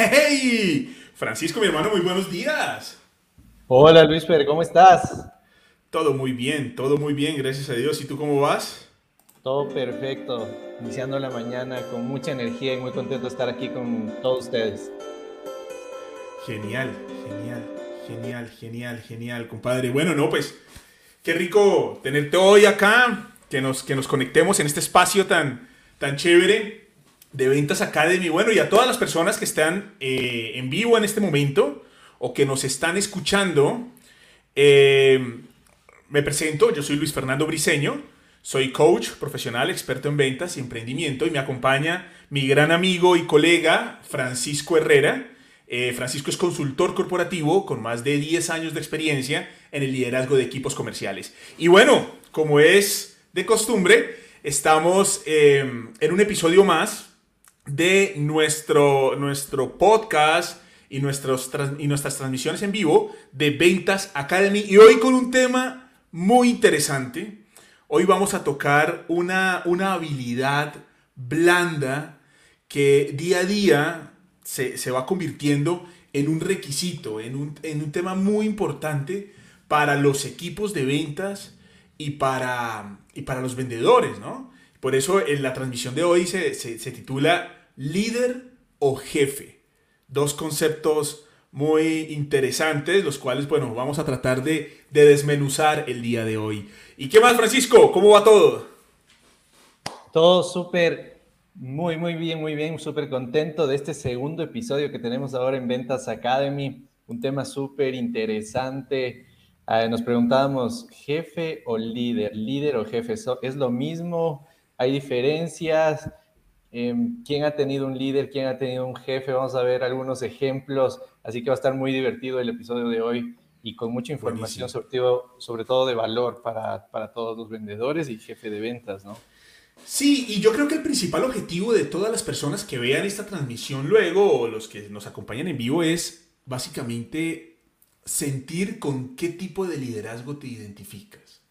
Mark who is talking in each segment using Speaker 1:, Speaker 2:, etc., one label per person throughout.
Speaker 1: ¡Hey! Francisco, mi hermano, muy buenos días.
Speaker 2: Hola Luis Fer, ¿cómo estás?
Speaker 1: Todo muy bien, todo muy bien, gracias a Dios. ¿Y tú cómo vas?
Speaker 2: Todo perfecto, iniciando la mañana con mucha energía y muy contento de estar aquí con todos ustedes.
Speaker 1: Genial, genial, genial, genial, genial, compadre. Bueno, no, pues qué rico tenerte hoy acá, que nos, que nos conectemos en este espacio tan, tan chévere de Ventas Academy. Bueno, y a todas las personas que están eh, en vivo en este momento o que nos están escuchando, eh, me presento, yo soy Luis Fernando Briseño, soy coach profesional, experto en ventas y emprendimiento y me acompaña mi gran amigo y colega Francisco Herrera. Eh, Francisco es consultor corporativo con más de 10 años de experiencia en el liderazgo de equipos comerciales. Y bueno, como es de costumbre, estamos en un episodio más de nuestro, nuestro podcast y, y nuestras transmisiones en vivo de Ventas Academy. Y hoy con un tema muy interesante. Hoy vamos a tocar una, una habilidad blanda que día a día se, se va convirtiendo en un requisito, en un, en un, tema muy importante para los equipos de ventas y para, y para los vendedores, ¿no? Por eso en la transmisión de hoy se, se titula líder o jefe. Dos conceptos muy interesantes, los cuales, bueno, vamos a tratar de, desmenuzar el día de hoy. ¿Y qué más, Francisco? ¿Cómo va todo?
Speaker 2: Todo súper, muy, muy bien, muy bien, súper contento de este segundo episodio que tenemos ahora en Ventas Academy. Un tema súper interesante. Ah, nos preguntábamos, jefe o líder, líder o jefe, ¿es lo mismo? ¿Hay diferencias? Em, quién ha tenido un líder, quién ha tenido un jefe. Vamos a ver algunos ejemplos. Así que va a estar muy divertido el episodio de hoy y con mucha información, sobre todo, sobre todo, de valor para, para todos los vendedores y jefe de ventas, ¿no?
Speaker 1: Sí, y yo creo que el principal objetivo de todas las personas que vean esta transmisión luego o los que nos acompañan en vivo es básicamente sentir con qué tipo de liderazgo te identificas.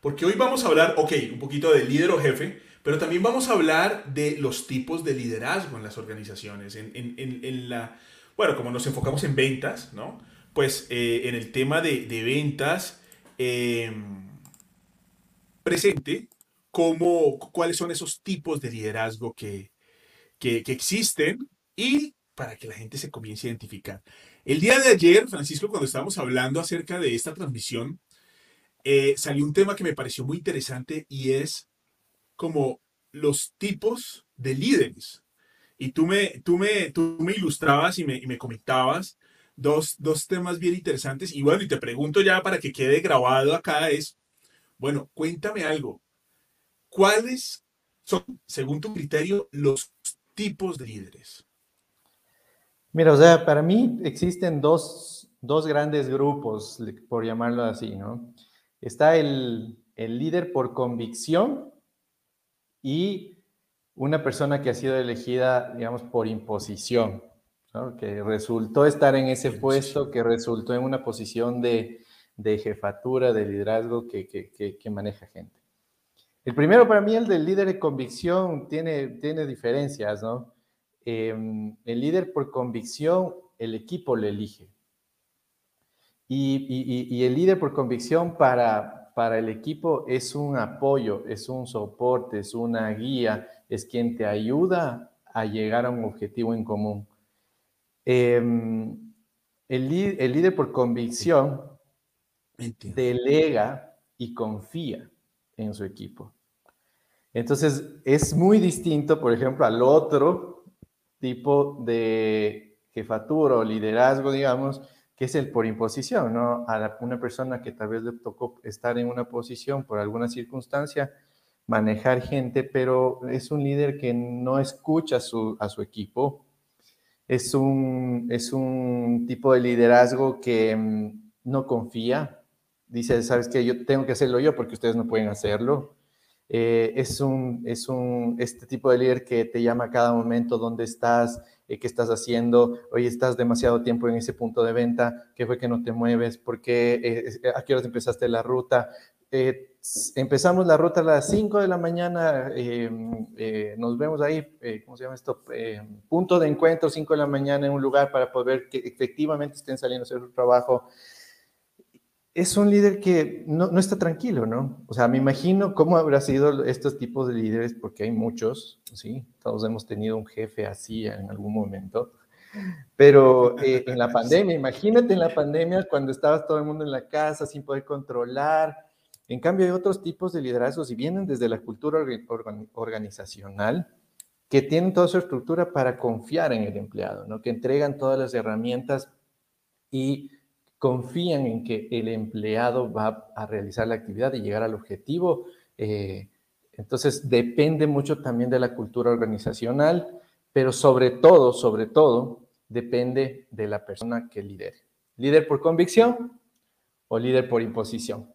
Speaker 1: Porque hoy vamos a hablar, ok, un poquito de líder o jefe, pero también vamos a hablar de los tipos de liderazgo en las organizaciones. En, la, bueno, como nos enfocamos en ventas, ¿no? Pues eh, en el tema de, ventas, em, presente cómo, cuáles son esos tipos de liderazgo que, que, existen y para que la gente se comience a identificar. El día de ayer, Francisco, cuando estábamos hablando acerca de esta transmisión, eh, salió un tema que me pareció muy interesante y es como los tipos de líderes. Y tú me, tú me, tú me ilustrabas y me, y me comentabas dos, dos temas bien interesantes. Y bueno, y te pregunto ya para que quede grabado acá es, bueno, cuéntame algo. ¿Cuáles son, según tu criterio, los tipos de líderes?
Speaker 2: Mira, o sea, para mí existen dos, dos grandes grupos, por llamarlo así, ¿no? Está el, el líder por convicción y una persona que ha sido elegida, digamos, por imposición, que resultó estar en ese puesto, que resultó en una posición de, jefatura, de liderazgo que, maneja gente. El primero para mí, el del líder de convicción, tiene, tiene diferencias, ¿no? Em, el líder por convicción, el equipo le elige. y el líder por convicción para, para el equipo es un apoyo, es un soporte, es una guía, es quien te ayuda a llegar a un objetivo en común. Em, el, líder por convicción delega y confía en su equipo. Entonces, es muy distinto, por ejemplo, al otro tipo de jefatura o liderazgo, digamos, que es el por imposición, ¿no? A una persona que tal vez le tocó estar en una posición por alguna circunstancia, manejar gente, pero es un líder que no escucha a su, a su equipo. Es un, es un tipo de liderazgo que mm, no confía. Dice, sabes que yo tengo que hacerlo yo porque ustedes no pueden hacerlo. Eh, es, un, es un, este tipo de líder que te llama a cada momento dónde estás, eh, qué estás haciendo, hoy estás demasiado tiempo en ese punto de venta, qué fue que no te mueves, por qué, eh, a qué horas empezaste la ruta. empezamos la ruta a las 5 de la mañana, em, eh, nos vemos ahí, eh, ¿cómo se llama esto? Punto de encuentro, 5 de la mañana en un lugar para poder que efectivamente estén saliendo a hacer su trabajo. Es un líder que no, no, está tranquilo, ¿no? O sea, me imagino cómo habrá sido estos tipos de líderes, porque hay muchos, ¿sí? Todos hemos tenido un jefe así en algún momento. Pero eh, en la pandemia, imagínate en la pandemia cuando estabas todo el mundo en la casa sin poder controlar, en cambio, hay otros tipos de liderazgos y vienen desde la cultura organizacional que tienen toda su estructura para confiar en el empleado, ¿no? que entregan todas las herramientas y confían en que el empleado va a realizar la actividad y llegar al objetivo. Eh, entonces, depende mucho también de la cultura organizacional, pero sobre todo, sobre todo, depende de la persona que lidere. ¿Líder por convicción o líder por imposición?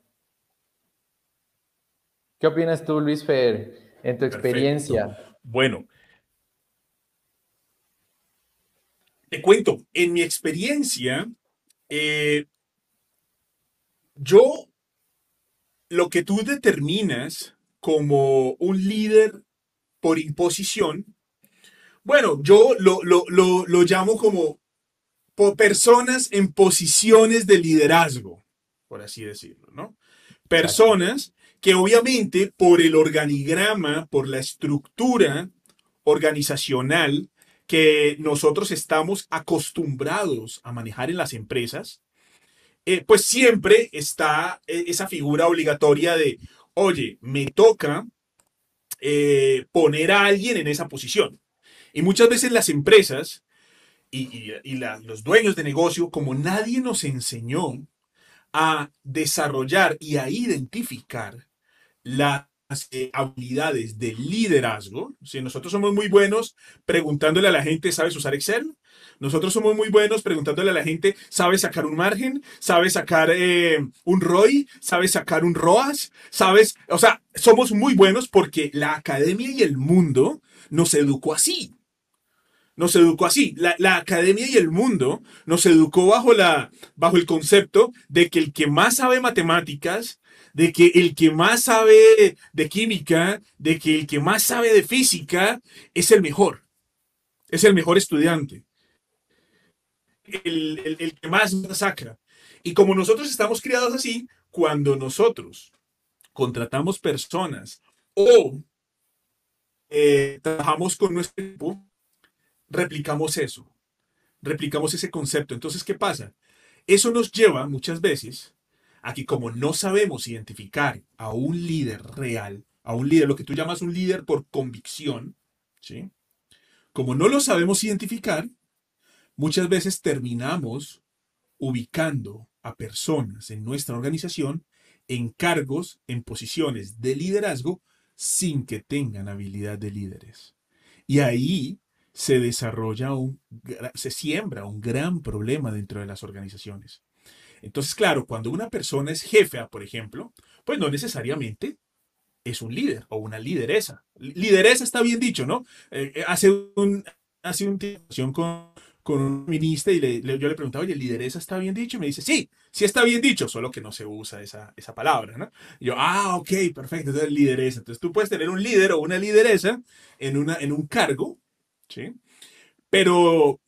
Speaker 2: ¿Qué opinas tú, Luis Fer, en tu experiencia?
Speaker 1: Bueno, te cuento, en mi experiencia, eh, yo, lo que tú determinas como un líder por imposición, bueno, yo lo, lo llamo como personas en posiciones de liderazgo, por así decirlo, ¿no? Personas que obviamente por el organigrama, por la estructura organizacional que nosotros estamos acostumbrados a manejar en las empresas, eh, pues siempre está eh, esa figura obligatoria de, oye, me toca eh, poner a alguien en esa posición. Y muchas veces las empresas y, los dueños de negocio, como nadie nos enseñó a desarrollar y a identificar las eh, habilidades de liderazgo. Si nosotros somos muy buenos preguntándole a la gente, ¿sabes usar Excel? Nosotros somos muy buenos preguntándole a la gente, ¿sabes sacar un margen? ¿Sabes sacar eh, un ROI? ¿Sabes sacar un ROAS? ¿Sabes? O sea, somos muy buenos porque la academia y el mundo nos educó así. Nos educó así. La, la academia y el mundo nos educó bajo, la, bajo el concepto de que el que más sabe matemáticas de que el que más sabe de química, de que el que más sabe de física es el mejor, es el mejor estudiante, el, que más sacra. Y como nosotros estamos criados así, cuando nosotros contratamos personas o eh, trabajamos con nuestro equipo, replicamos eso, replicamos ese concepto. Entonces, ¿qué pasa? Eso nos lleva muchas veces Aquí como no sabemos identificar a un líder real, a un líder, lo que tú llamas un líder por convicción, ¿sí? Como no lo sabemos identificar, muchas veces terminamos ubicando a personas en nuestra organización en cargos, en posiciones de liderazgo, sin que tengan habilidad de líderes. Y ahí se desarrolla un, se siembra un gran problema dentro de las organizaciones. Entonces, claro, cuando una persona es jefe, por ejemplo, pues no necesariamente es un líder o una lideresa. Lideresa está bien dicho, ¿no? Eh, eh, hace un hace una discusión con, con un ministro y yo le preguntaba, oye, lideresa está bien dicho? Y me dice, sí, sí está bien dicho, solo que no se usa esa, esa palabra, ¿no? Y yo, ah, ok, perfecto, entonces lideresa. Entonces tú puedes tener un líder o una lideresa en, una, en un cargo, ¿sí? Pero,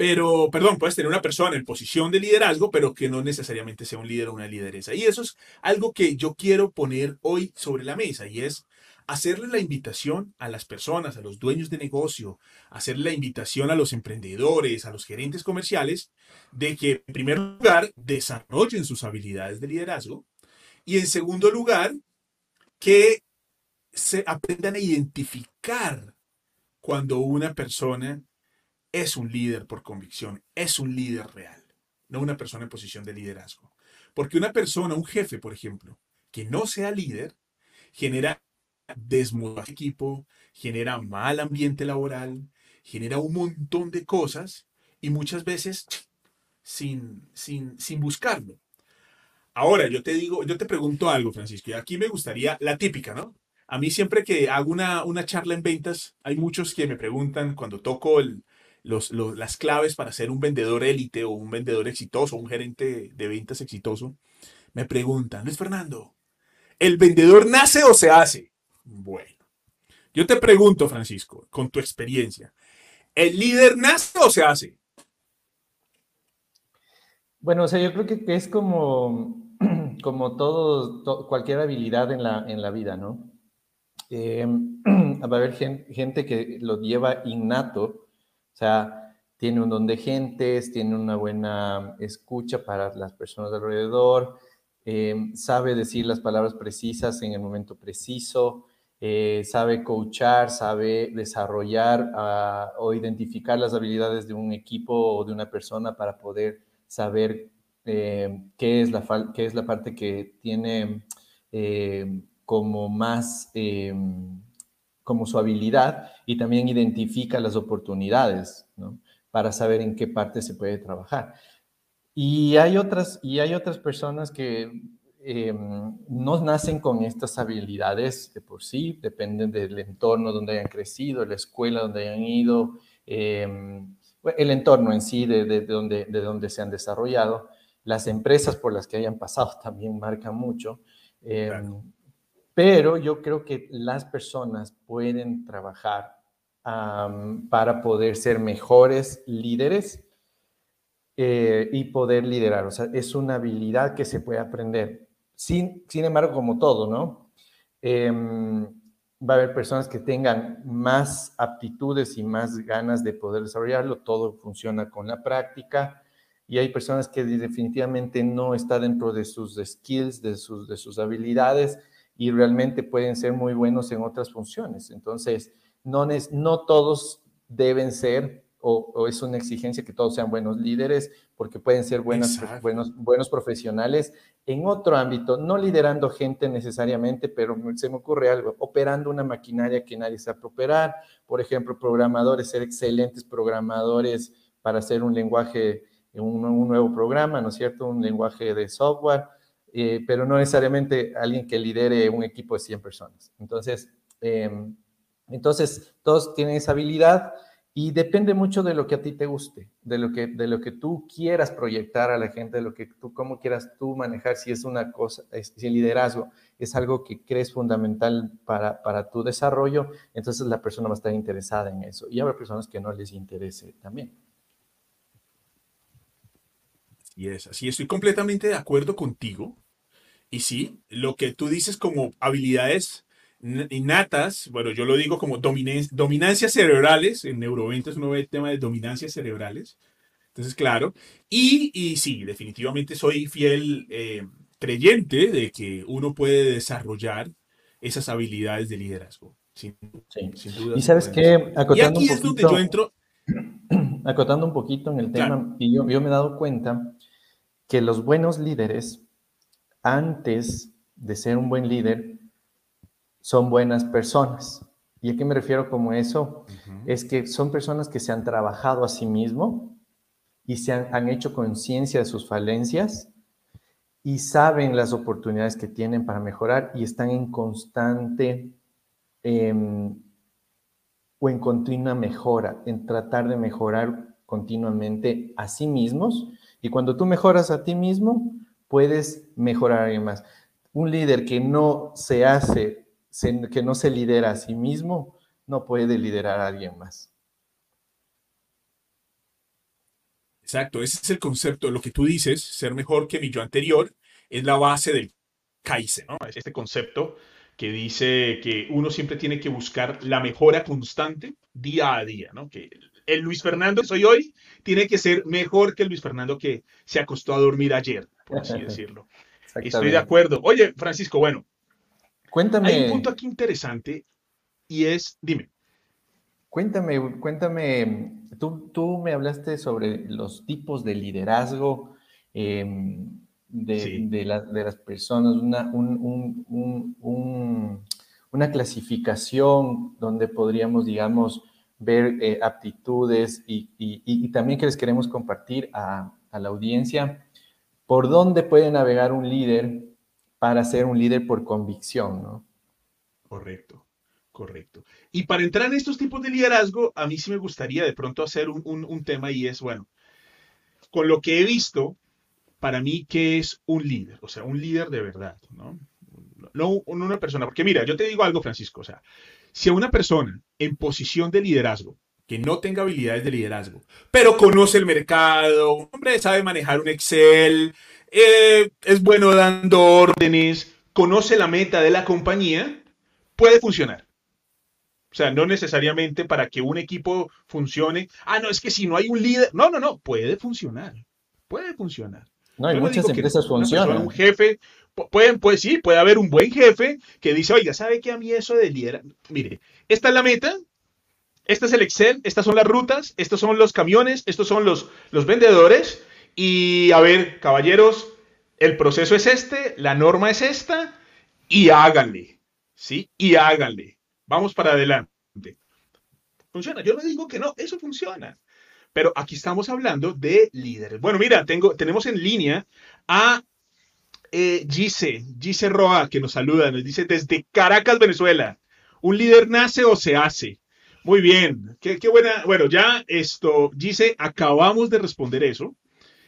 Speaker 1: pero, perdón, puedes tener una persona en posición de liderazgo, pero que no necesariamente sea un líder o una lideresa. Y eso es algo que yo quiero poner hoy sobre la mesa y es hacerle la invitación a las personas, a los dueños de negocio, hacerle la invitación a los emprendedores, a los gerentes comerciales, de que en primer lugar desarrollen sus habilidades de liderazgo y en segundo lugar que se aprendan a identificar cuando una persona es un líder por convicción, es un líder real, no una persona en posición de liderazgo. Porque una persona, un jefe, por ejemplo, que no sea líder, genera desmotivación equipo, genera mal ambiente laboral, genera un montón de cosas y muchas veces sin, sin, sin buscarlo. Ahora, yo te digo, yo te pregunto algo, Francisco, y aquí me gustaría la típica, ¿no? A mí siempre que hago una, una charla en ventas, hay muchos que me preguntan cuando toco el, las claves para ser un vendedor élite o un vendedor exitoso, un gerente de ventas exitoso, me preguntan, Luis Fernando, ¿el vendedor nace o se hace? Bueno, yo te pregunto, Francisco, con tu experiencia, ¿el líder nace o se hace?
Speaker 2: Bueno, o sea, yo creo que, es como, como todo, cualquier habilidad en la, en la vida, ¿no? Eh, va a haber gente, que lo lleva innato, o sea, tiene un don de gentes, tiene una buena escucha para las personas alrededor, eh, sabe decir las palabras precisas en el momento preciso, eh, sabe coachar, sabe desarrollar ah, o identificar las habilidades de un equipo o de una persona para poder saber qué, es la qué es la parte que tiene como más, como su habilidad y también identifica las oportunidades. Para saber en qué parte se puede trabajar. Y hay otras, y hay otras personas que em, no nacen con estas habilidades de por sí, dependen del entorno donde hayan crecido, la escuela donde hayan ido, em, el entorno en sí de, de, donde, de donde se han desarrollado, las empresas por las que hayan pasado también marcan mucho. Pero yo creo que las personas pueden trabajar para poder ser mejores líderes eh, y poder liderar. O sea, es una habilidad que se puede aprender. Sin, sin embargo, como todo, ¿no? Em, va a haber personas que tengan más aptitudes y más ganas de poder desarrollarlo. Todo funciona con la práctica. Y hay personas que definitivamente no está dentro de sus skills, de sus, de sus habilidades y realmente pueden ser muy buenos en otras funciones. Entonces, no, no todos deben ser o, es una exigencia que todos sean buenos líderes, porque pueden ser buenos, buenos profesionales en otro ámbito, no liderando gente necesariamente, pero se me ocurre algo, operando una maquinaria que nadie sabe operar, por ejemplo, programadores, ser excelentes programadores para hacer un lenguaje, un, un nuevo programa, ¿no es cierto? Un lenguaje de software eh, pero no necesariamente alguien que lidere un equipo de 100 personas. Entonces, em, entonces todos tienen esa habilidad y depende mucho de lo que a ti te guste, de lo que, de lo que tú quieras proyectar a la gente, de lo que tú, cómo quieras tú manejar, si es una cosa, si el liderazgo es algo que crees fundamental para, para tu desarrollo, entonces la persona va a estar interesada en eso. Y habrá personas que no les interese también.
Speaker 1: Y es así, estoy completamente de acuerdo contigo. Y sí, lo que tú dices como habilidades innatas, bueno, yo lo digo como dominancias cerebrales, en neuroventas uno ve el tema de dominancias cerebrales. Entonces, claro, y, y sí, definitivamente soy fiel eh, creyente de que uno puede desarrollar esas habilidades de liderazgo. Sin,
Speaker 2: duda. Y sabes qué, acotando y aquí es donde yo entro. Acotando un poquito en el tema, y yo, yo me he dado cuenta que los buenos líderes, antes de ser un buen líder, son buenas personas. ¿Y a qué me refiero como eso? Es que son personas que se han trabajado a sí mismo y se han, hecho conciencia de sus falencias y saben las oportunidades que tienen para mejorar y están en constante em, o en continua mejora, en tratar de mejorar continuamente a sí mismos y cuando tú mejoras a ti mismo, puedes mejorar a alguien más. Un líder que no se hace, que no se lidera a sí mismo, no puede liderar a alguien más.
Speaker 1: Exacto, ese es el concepto. Lo que tú dices, ser mejor que mi yo anterior, es la base del Kaizen, ¿no? Es este concepto que dice que uno siempre tiene que buscar la mejora constante día a día, ¿no? Que el Luis Fernando que soy hoy tiene que ser mejor que el Luis Fernando que se acostó a dormir ayer, por así decirlo. Estoy de acuerdo. Oye, Francisco, bueno.
Speaker 2: Cuéntame.
Speaker 1: Hay un punto aquí interesante y es, dime.
Speaker 2: Cuéntame, cuéntame, tú, tú me hablaste sobre los tipos de liderazgo em, de, las personas, una, una clasificación donde podríamos, digamos, ver eh, aptitudes y, también que les queremos compartir a, la audiencia por dónde puede navegar un líder para ser un líder por convicción, ¿no?
Speaker 1: Correcto, correcto. Y para entrar en estos tipos de liderazgo, a mí sí me gustaría de pronto hacer un, un tema y es, bueno, con lo que he visto, para mí, ¿qué es un líder? O sea, un líder de verdad, ¿no? no una persona, porque mira, yo te digo algo, Francisco, o sea, si a una persona en posición de liderazgo, que no tenga habilidades de liderazgo, pero conoce el mercado, hombre, sabe manejar un Excel, eh, es bueno dando órdenes, conoce la meta de la compañía, puede funcionar. O sea, no necesariamente para que un equipo funcione. Ah, no, es que si no hay un líder. No, no, no, puede funcionar. Puede funcionar.
Speaker 2: No, hay muchas empresas funcionan.
Speaker 1: un jefe, pueden, pues sí, puede haber un buen jefe que dice, oiga, ¿sabe qué a mí eso de liderar? Mire, esta es la meta, este es el Excel, estas son las rutas, estos son los camiones, estos son los, los vendedores. Y a ver, caballeros, el proceso es este, la norma es esta, y háganle, ¿sí? Y háganle. Vamos para adelante. Funciona. Yo no digo que no, eso funciona. Pero aquí estamos hablando de líderes. Bueno, mira, tengo, tenemos en línea a eh, Gise, Gise Roa, que nos saluda, nos dice desde Caracas, Venezuela. ¿Un líder nace o se hace? Muy bien, qué, buena. Bueno, ya esto, Gise, acabamos de responder eso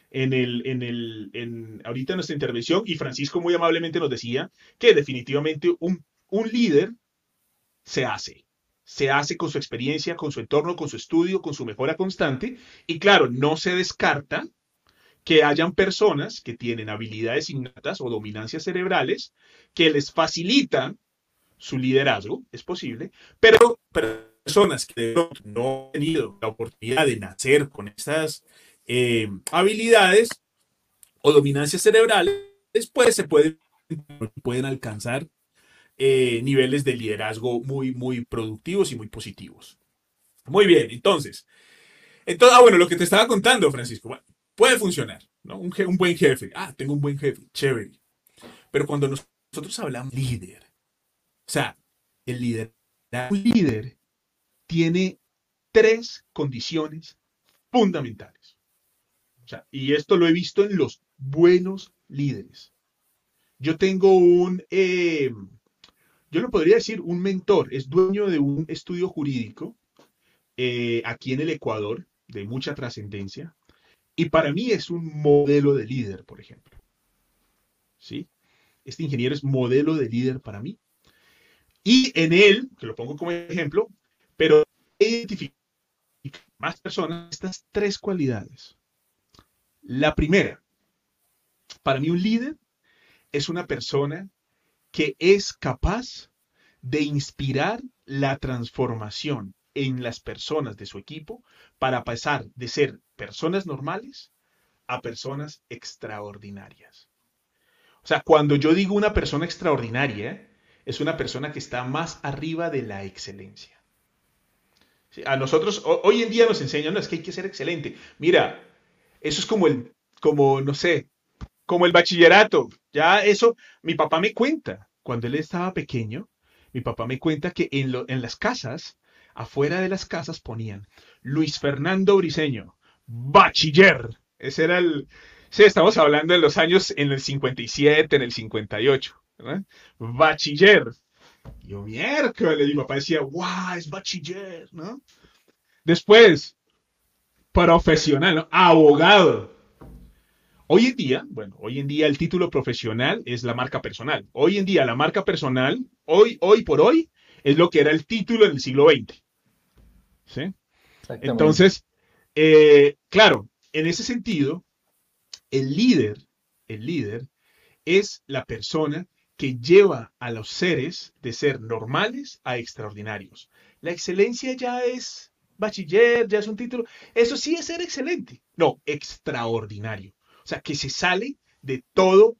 Speaker 1: en el, en el, en, ahorita en nuestra intervención y Francisco muy amablemente nos decía que definitivamente un, un líder se hace. Se hace con su experiencia, con su entorno, con su estudio, con su mejora constante. Y claro, no se descarta que hayan personas que tienen habilidades innatas o dominancias cerebrales que les facilitan su liderazgo, es posible, pero personas que no han tenido la oportunidad de nacer con estas eh, habilidades o dominancias cerebrales, después se pueden, pueden alcanzar eh, niveles de liderazgo muy, muy productivos y muy positivos. Muy bien, entonces, entonces, ah, bueno, lo que te estaba contando, Francisco, puede funcionar, ¿no? Un, buen jefe, ah, tengo un buen jefe, chévere. Pero cuando nosotros hablamos líder, o sea, el líder, un líder tiene tres condiciones fundamentales. O sea, y esto lo he visto en los buenos líderes. Yo tengo un, eh, yo lo podría decir, un mentor, es dueño de un estudio jurídico eh, aquí en el Ecuador, de mucha trascendencia, y para mí es un modelo de líder, por ejemplo. ¿Sí? Este ingeniero es modelo de líder para mí. Y en él, que lo pongo como ejemplo, pero identifica más personas estas tres cualidades. La primera, para mí un líder es una persona que es capaz de inspirar la transformación en las personas de su equipo para pasar de ser personas normales a personas extraordinarias. O sea, cuando yo digo una persona extraordinaria, es una persona que está más arriba de la excelencia. A nosotros hoy en día nos enseñan, no, es que hay que ser excelente. Mira, eso es como el, como, no sé, como el bachillerato. Ya eso, mi papá me cuenta, cuando él estaba pequeño, mi papá me cuenta que en, en las casas, afuera de las casas ponían Luis Fernando Briseño, bachiller. Ese era el... Sí, estamos hablando de los años en el 57, en el 58. ¿verdad? Bachiller. Yo, miércoles, mi papá decía, guau, es bachiller, ¿no? Después, profesional, ¿no? Abogado. Hoy en día, bueno, hoy en día el título profesional es la marca personal. Hoy en día la marca personal, hoy, hoy por hoy, es lo que era el título en el siglo XX. ¿Sí? Entonces, eh, claro, en ese sentido, el líder, el líder es la persona que lleva a los seres de ser normales a extraordinarios. La excelencia ya es bachiller, ya es un título. Eso sí es ser excelente. No, extraordinario. O sea, que se sale de todo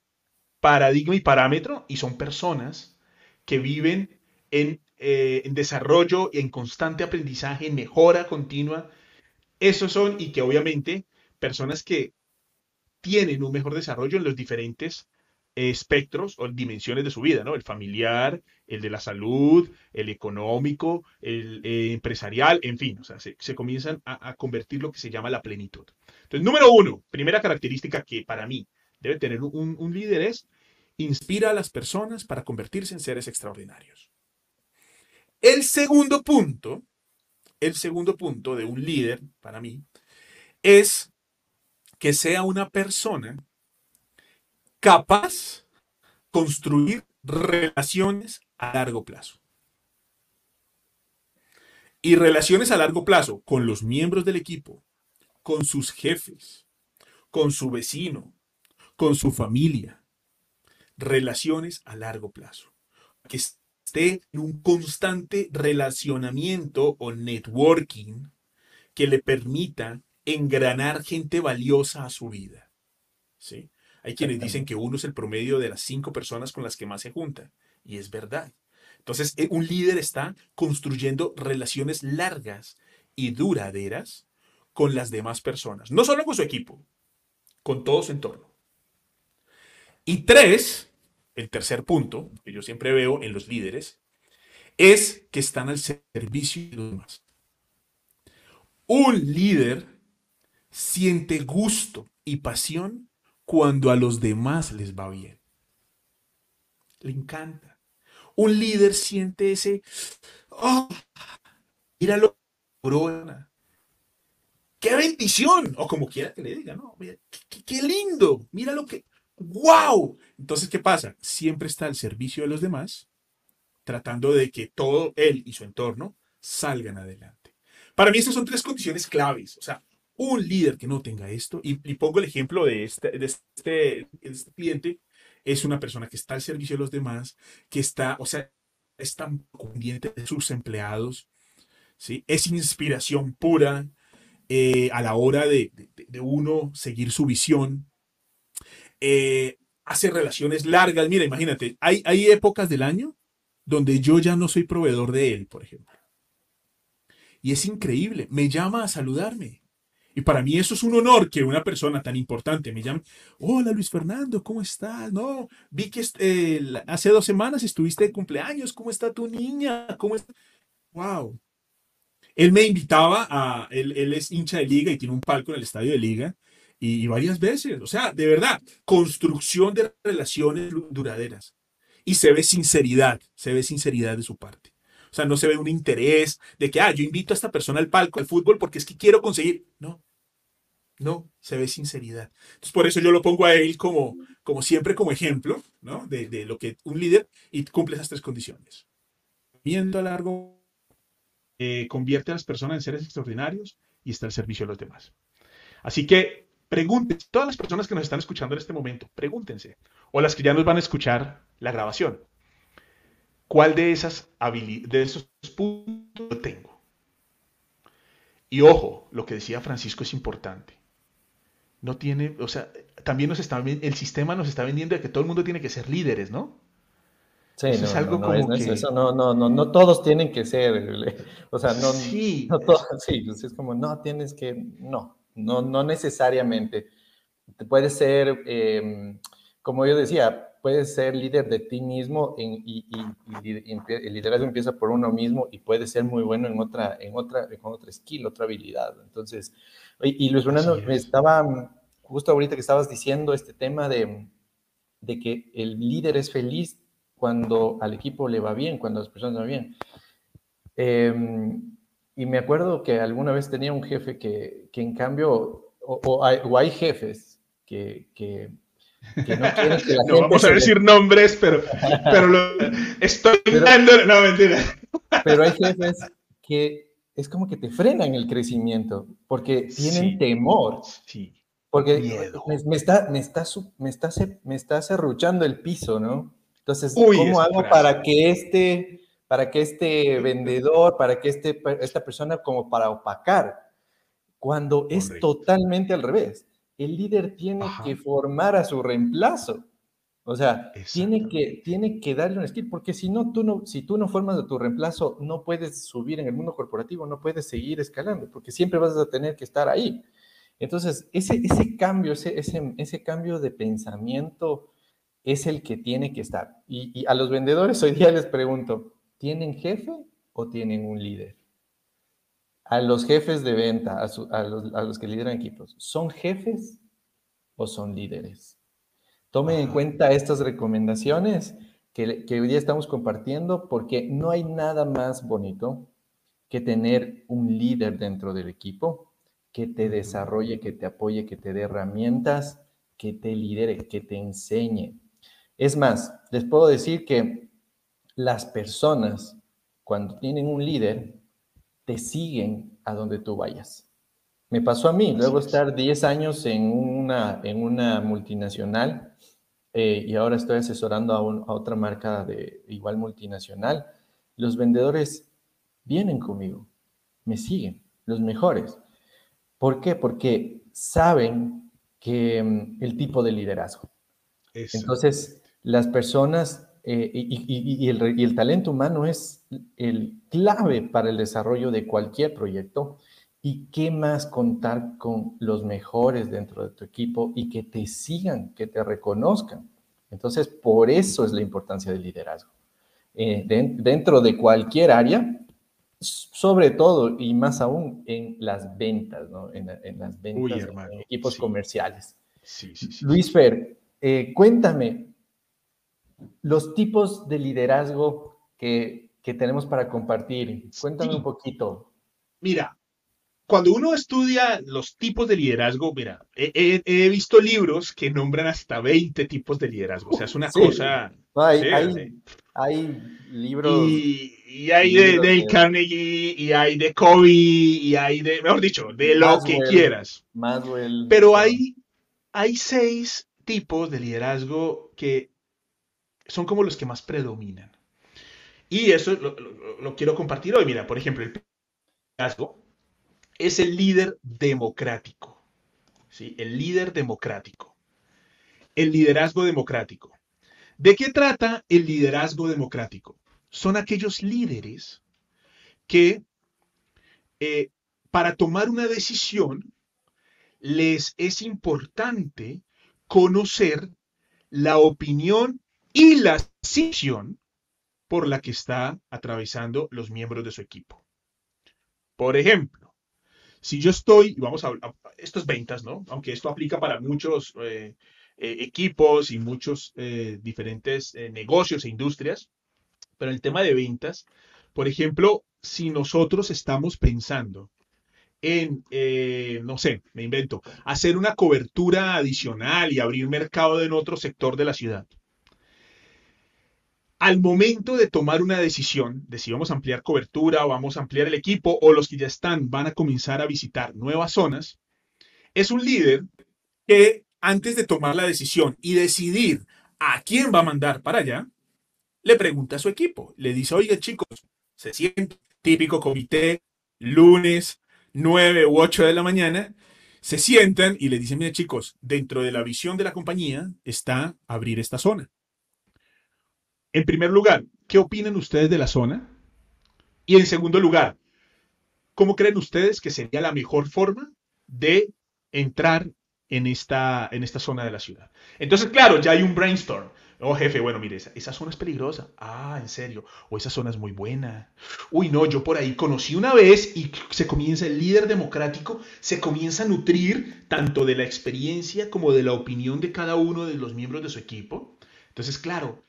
Speaker 1: paradigma y parámetro y son personas que viven en, eh, en desarrollo, en constante aprendizaje, en mejora continua. Esos son y que obviamente personas que tienen un mejor desarrollo en los diferentes espectros o dimensiones de su vida, ¿no? El familiar, el de la salud, el económico, el eh, empresarial, en fin, se, comienzan a, convertir lo que se llama la plenitud. Entonces, número uno, primera característica que para mí debe tener un, un líder es inspira a las personas para convertirse en seres extraordinarios. El segundo punto, el segundo punto de un líder, para mí, es que sea una persona capaz construir relaciones a largo plazo. Y relaciones a largo plazo con los miembros del equipo, con sus jefes, con su vecino, con su familia. Relaciones a largo plazo. Que esté en un constante relacionamiento o networking que le permita engranar gente valiosa a su vida. ¿Sí? Hay quienes dicen que uno es el promedio de las cinco personas con las que más se junta. Y es verdad. Entonces, eh, un líder está construyendo relaciones largas y duraderas con las demás personas. No solo con su equipo, con todo su entorno. Y tres, el tercer punto que yo siempre veo en los líderes, es que están al servicio de los demás. Un líder siente gusto y pasión cuando a los demás les va bien. Le encanta. Un líder siente ese, oh, míralo, corona. ¡Qué bendición! O como quiera que le diga, ¿no? qué lindo! Mira lo que, ¡wow! Entonces, ¿qué pasa? Siempre está al servicio de los demás, tratando de que todo él y su entorno salgan adelante. Para mí, estas son tres condiciones claves. O sea, un líder que no tenga esto, y, pongo el ejemplo de este, de este, este, cliente, es una persona que está al servicio de los demás, que está, o sea, está pendiente de sus empleados, ¿sí? Es inspiración pura eh, a la hora de, uno seguir su visión. Eh, hace relaciones largas. Mira, imagínate, hay, hay épocas del año donde yo ya no soy proveedor de él, por ejemplo. Y es increíble, me llama a saludarme y para mí eso es un honor que una persona tan importante me llame. Hola Luis Fernando, ¿cómo estás? No, vi que eh, hace dos semanas estuviste de cumpleaños. ¿Cómo está tu niña? ¿Cómo? Wow. Él me invitaba a, él, él, es hincha de liga y tiene un palco en el estadio de liga y, varias veces. O sea, de verdad, construcción de relaciones duraderas. Y se ve sinceridad, se ve sinceridad de su parte. O sea, no se ve un interés de que, ah, yo invito a esta persona al palco al fútbol porque es que quiero conseguir. No, no, se ve sinceridad. Entonces, por eso yo lo pongo a él como, como siempre como ejemplo, ¿no? De, lo que un líder y cumple esas tres condiciones. Viendo a largo, eh, convierte a las personas en seres extraordinarios y está al servicio de los demás. Así que pregúntense, todas las personas que nos están escuchando en este momento, pregúntense, o las que ya nos van a escuchar la grabación, ¿Cuál de, esas de esos puntos tengo? Y ojo, lo que decía Francisco es importante. No tiene, o sea, también nos está, el sistema nos está vendiendo de que todo el mundo tiene que ser líderes, ¿no?
Speaker 2: Sí, no, es algo como que... eso, no, no, no, no todos tienen que ser, o sea, no, sí, no todos, sí, pues es como, no, tienes que, no, no, no necesariamente. Puede ser, em, como yo decía, puedes ser líder de ti mismo y, el liderazgo empieza por uno mismo y puede ser muy bueno en otra, en otra, con otra skill, otra habilidad. Entonces, y, Luis Fernando, me estaba, justo ahorita que estabas diciendo este tema de, de que el líder es feliz cuando al equipo le va bien, cuando a las personas le va bien. Em, y me acuerdo que alguna vez tenía un jefe que, que en cambio, o, hay, o hay, jefes que, que
Speaker 1: no vamos a decir nombres, pero, pero lo, estoy dando. No, mentira.
Speaker 2: Pero hay jefes que es como que te frenan el crecimiento porque tienen temor. Sí. Porque me, está, me, está, me, está, me está cerruchando el piso, ¿no? Entonces, ¿cómo hago para que este, para que este vendedor, para que este, esta persona, como para opacar, cuando es totalmente al revés? el líder tiene que formar a su reemplazo. O sea, tiene que, tiene que darle un skill, porque si no, tú no, si tú no formas a tu reemplazo, no puedes subir en el mundo corporativo, no puedes seguir escalando, porque siempre vas a tener que estar ahí. Entonces, ese, ese cambio, ese, ese, ese cambio de pensamiento es el que tiene que estar. Y, y a los vendedores hoy día les pregunto, ¿tienen jefe o tienen un líder? a los jefes de venta, a, los, que lideran equipos, ¿son jefes o son líderes? Tomen en cuenta estas recomendaciones que, hoy día estamos compartiendo porque no hay nada más bonito que tener un líder dentro del equipo que te desarrolle, que te apoye, que te dé herramientas, que te lidere, que te enseñe. Es más, les puedo decir que las personas, cuando tienen un líder, te siguen a donde tú vayas. Me pasó a mí, luego estar 10 años en una, en una multinacional eh, y ahora estoy asesorando a, a, otra marca de igual multinacional. Los vendedores vienen conmigo, me siguen, los mejores. ¿Por qué? Porque saben que mm, el tipo de liderazgo. Entonces, las personas eh, y, el, y, el, talento humano es el clave para el desarrollo de cualquier proyecto. ¿Y qué más contar con los mejores dentro de tu equipo y que te sigan, que te reconozcan? Entonces, por eso es la importancia del liderazgo. Eh, dentro de cualquier área, sobre todo y más aún en las ventas, ¿no? En, las ventas, en equipos comerciales. Sí, Luis Fer, eh, cuéntame, los tipos de liderazgo que, que tenemos para compartir. Cuéntame un poquito.
Speaker 1: Mira, cuando uno estudia los tipos de liderazgo, mira, he, visto libros que nombran hasta 20 tipos de liderazgo. O sea, es una cosa.
Speaker 2: hay, libros.
Speaker 1: Y, hay de, de, Carnegie, y hay de Kobe, y hay de, mejor dicho, de lo que quieras. Pero hay, hay seis tipos de liderazgo que son como los que más predominan. Y eso lo, quiero compartir hoy. Mira, por ejemplo, el liderazgo es el líder democrático. ¿sí? El líder democrático. El liderazgo democrático. ¿De qué trata el liderazgo democrático? Son aquellos líderes que eh, para tomar una decisión les es importante conocer la opinión y la situación por la que está atravesando los miembros de su equipo. Por ejemplo, si yo estoy, vamos a, hablar, esto es ventas, ¿no? Aunque esto aplica para muchos eh, eh, equipos y muchos eh, diferentes negocios e industrias, pero el tema de ventas, por ejemplo, si nosotros estamos pensando en, no sé, me invento, hacer una cobertura adicional y abrir mercado en otro sector de la ciudad al momento de tomar una decisión de si vamos a ampliar cobertura o vamos a ampliar el equipo o los que ya están van a comenzar a visitar nuevas zonas, es un líder que antes de tomar la decisión y decidir a quién va a mandar para allá, le pregunta a su equipo, le dice, oiga chicos, se siente típico comité, lunes, 9 u 8 de la mañana, se sientan y le dicen, mira chicos, dentro de la visión de la compañía está abrir esta zona. En primer lugar, ¿qué opinan ustedes de la zona? Y en segundo lugar, ¿cómo creen ustedes que sería la mejor forma de entrar en esta, en esta zona de la ciudad? Entonces, claro, ya hay un brainstorm. Oh, jefe, bueno, mire, esa, zona es peligrosa. Ah, en serio. O esa zona es muy buena. Uy, no, yo por ahí conocí una vez y se comienza, el líder democrático se comienza a nutrir tanto de la experiencia como de la opinión de cada uno de los miembros de su equipo. Entonces, claro,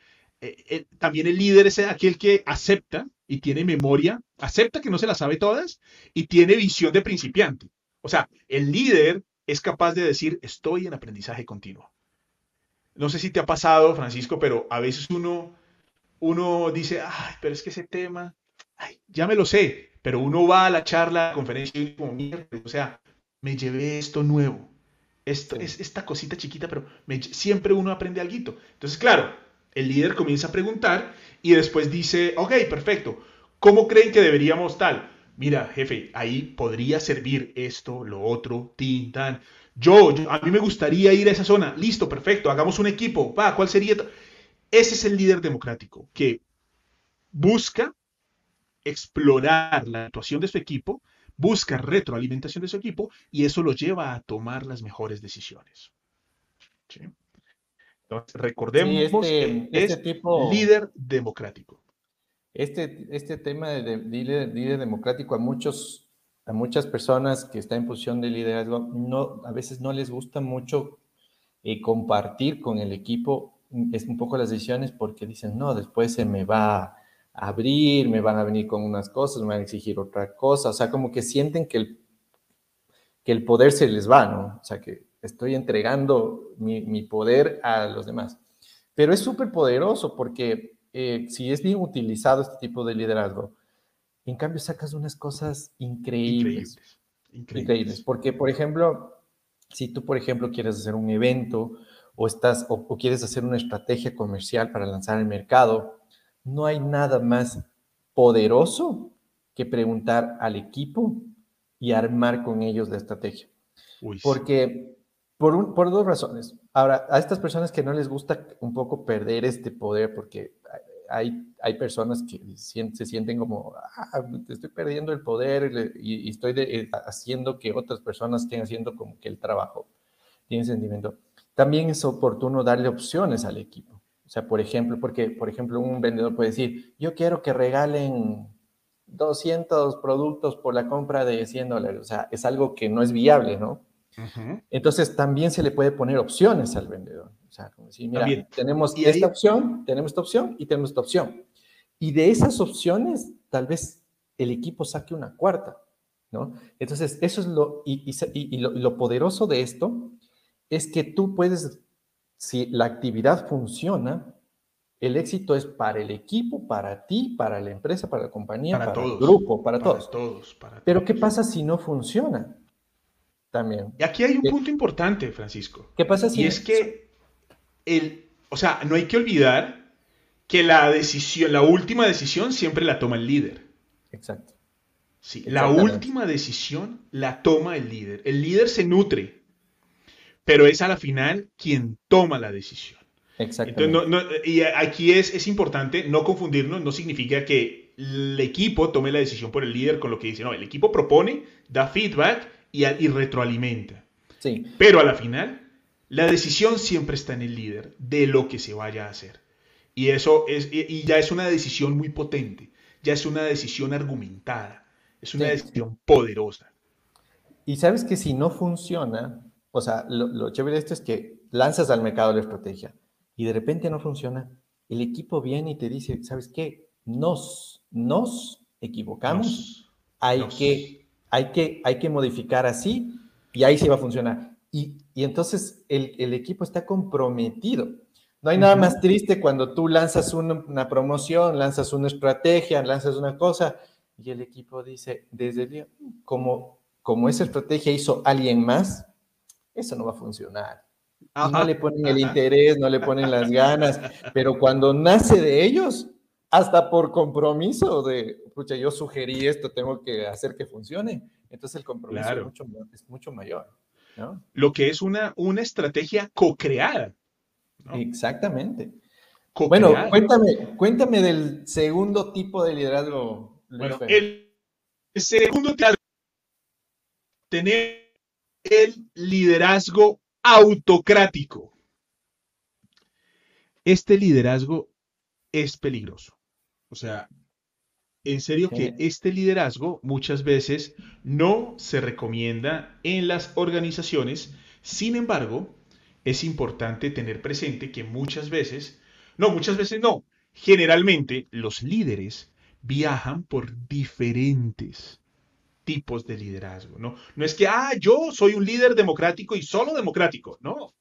Speaker 1: eh, eh, también el líder es aquel que acepta y tiene memoria, acepta que no se la sabe todas y tiene visión de principiante. O sea, el líder es capaz de decir, estoy en aprendizaje continuo. No sé si te ha pasado, Francisco, pero a veces uno, uno dice, ay, pero es que ese tema, ay, ya me lo sé, pero uno va a la charla, a la conferencia y como o sea, me llevé esto nuevo. Esto es esta cosita chiquita, pero siempre uno aprende algo. Entonces, claro, el líder comienza a preguntar y después dice, ok, perfecto, ¿cómo creen que deberíamos tal? Mira, jefe, ahí podría servir esto, lo otro, tin, tan. Yo, a mí me gustaría ir a esa zona. Listo, perfecto, hagamos un equipo. Va, ¿cuál sería? Ese es el líder democrático que busca explorar la actuación de su equipo, busca retroalimentación de su equipo y eso lo lleva a tomar las mejores decisiones. ¿Sí? Recordemos este, que este es líder democrático.
Speaker 2: Este, este tema de, líder, democrático a muchos a muchas personas que están en posición de liderazgo no a veces no les gusta mucho eh, compartir con el equipo es un poco las decisiones porque dicen no después se me va a abrir me van a venir con unas cosas me van a exigir otra cosa o sea como que sienten que el que el poder se les va no o sea que estoy entregando mi, poder a los demás. pero es súper poderoso porque eh, si es bien utilizado este tipo de liderazgo, en cambio sacas unas cosas increíbles. Increíbles. increíbles. Porque, por ejemplo, si tú, por ejemplo, quieres hacer un evento o, estás, o, quieres hacer una estrategia comercial para lanzar el mercado, no hay nada más poderoso que preguntar al equipo y armar con ellos la estrategia. Porque por, por dos razones. Ahora, a estas personas que no les gusta un poco perder este poder, porque hay, hay personas que se sienten como, ah, estoy perdiendo el poder y, estoy eh, haciendo que otras personas estén haciendo como que el trabajo. Tienen sentimiento. También es oportuno darle opciones al equipo. O sea, por ejemplo, porque, por ejemplo, un vendedor puede decir, yo quiero que regalen 200 productos por la compra de 100 dólares. O sea, es algo que no es viable, ¿no? Entonces, también se le puede poner opciones al vendedor. O sea, como decir, mira, tenemos esta opción, tenemos esta opción y tenemos esta opción. Y de esas opciones, tal vez el equipo saque una cuarta, ¿no? Entonces, eso es lo, y, y, lo, poderoso de esto es que tú puedes, si la actividad funciona, el éxito es para el equipo, para ti, para la empresa, para la compañía, para, el grupo, para, todos.
Speaker 1: todos
Speaker 2: Pero ¿qué pasa si no funciona? También.
Speaker 1: Y aquí hay un punto importante, Francisco.
Speaker 2: ¿Qué pasa si...
Speaker 1: Y es que, el, o sea, no hay que olvidar que la decisión, la última decisión siempre la toma el líder.
Speaker 2: Exacto.
Speaker 1: Sí, la última decisión la toma el líder. El líder se nutre, pero es a la final quien toma la decisión.
Speaker 2: Exactamente.
Speaker 1: y aquí es, es importante no confundirnos, no significa que el equipo tome la decisión por el líder con lo que dice, no, el equipo propone, da feedback y, y retroalimenta.
Speaker 2: Sí.
Speaker 1: Pero a la final, la decisión siempre está en el líder de lo que se vaya a hacer. Y eso es, y ya es una decisión muy potente, ya es una decisión argumentada, es una decisión poderosa.
Speaker 2: Y sabes que si no funciona, o sea, lo, lo chévere de esto es que lanzas al mercado la estrategia, y de repente no funciona, el equipo viene y te dice, ¿sabes qué? Nos, nos equivocamos, hay, Que, hay, que, hay que modificar así y ahí sí va a funcionar. Y, y entonces el, el, equipo está comprometido. No hay nada más triste cuando tú lanzas una, una, promoción, lanzas una estrategia, lanzas una cosa y el equipo dice, desde el día, como, como esa estrategia hizo alguien más, eso no va a funcionar no le ponen el interés, no le ponen las ganas, pero cuando nace de ellos, hasta por compromiso de, pucha, yo sugerí esto, tengo que hacer que funcione, entonces el compromiso es, mucho, mayor.
Speaker 1: Lo que es una, una estrategia co-creada.
Speaker 2: Exactamente. bueno, cuéntame, cuéntame del segundo tipo de liderazgo.
Speaker 1: Bueno, el, el segundo liderazgo, tener el liderazgo autocrático. Este liderazgo es peligroso. O sea, en serio que este liderazgo muchas veces no se recomienda en las organizaciones. Sin embargo, es importante tener presente que muchas veces, no, muchas veces no, generalmente los líderes viajan por diferentes tipos de liderazgo, ¿no? No es que, ah, yo soy un líder democrático y solo democrático, no.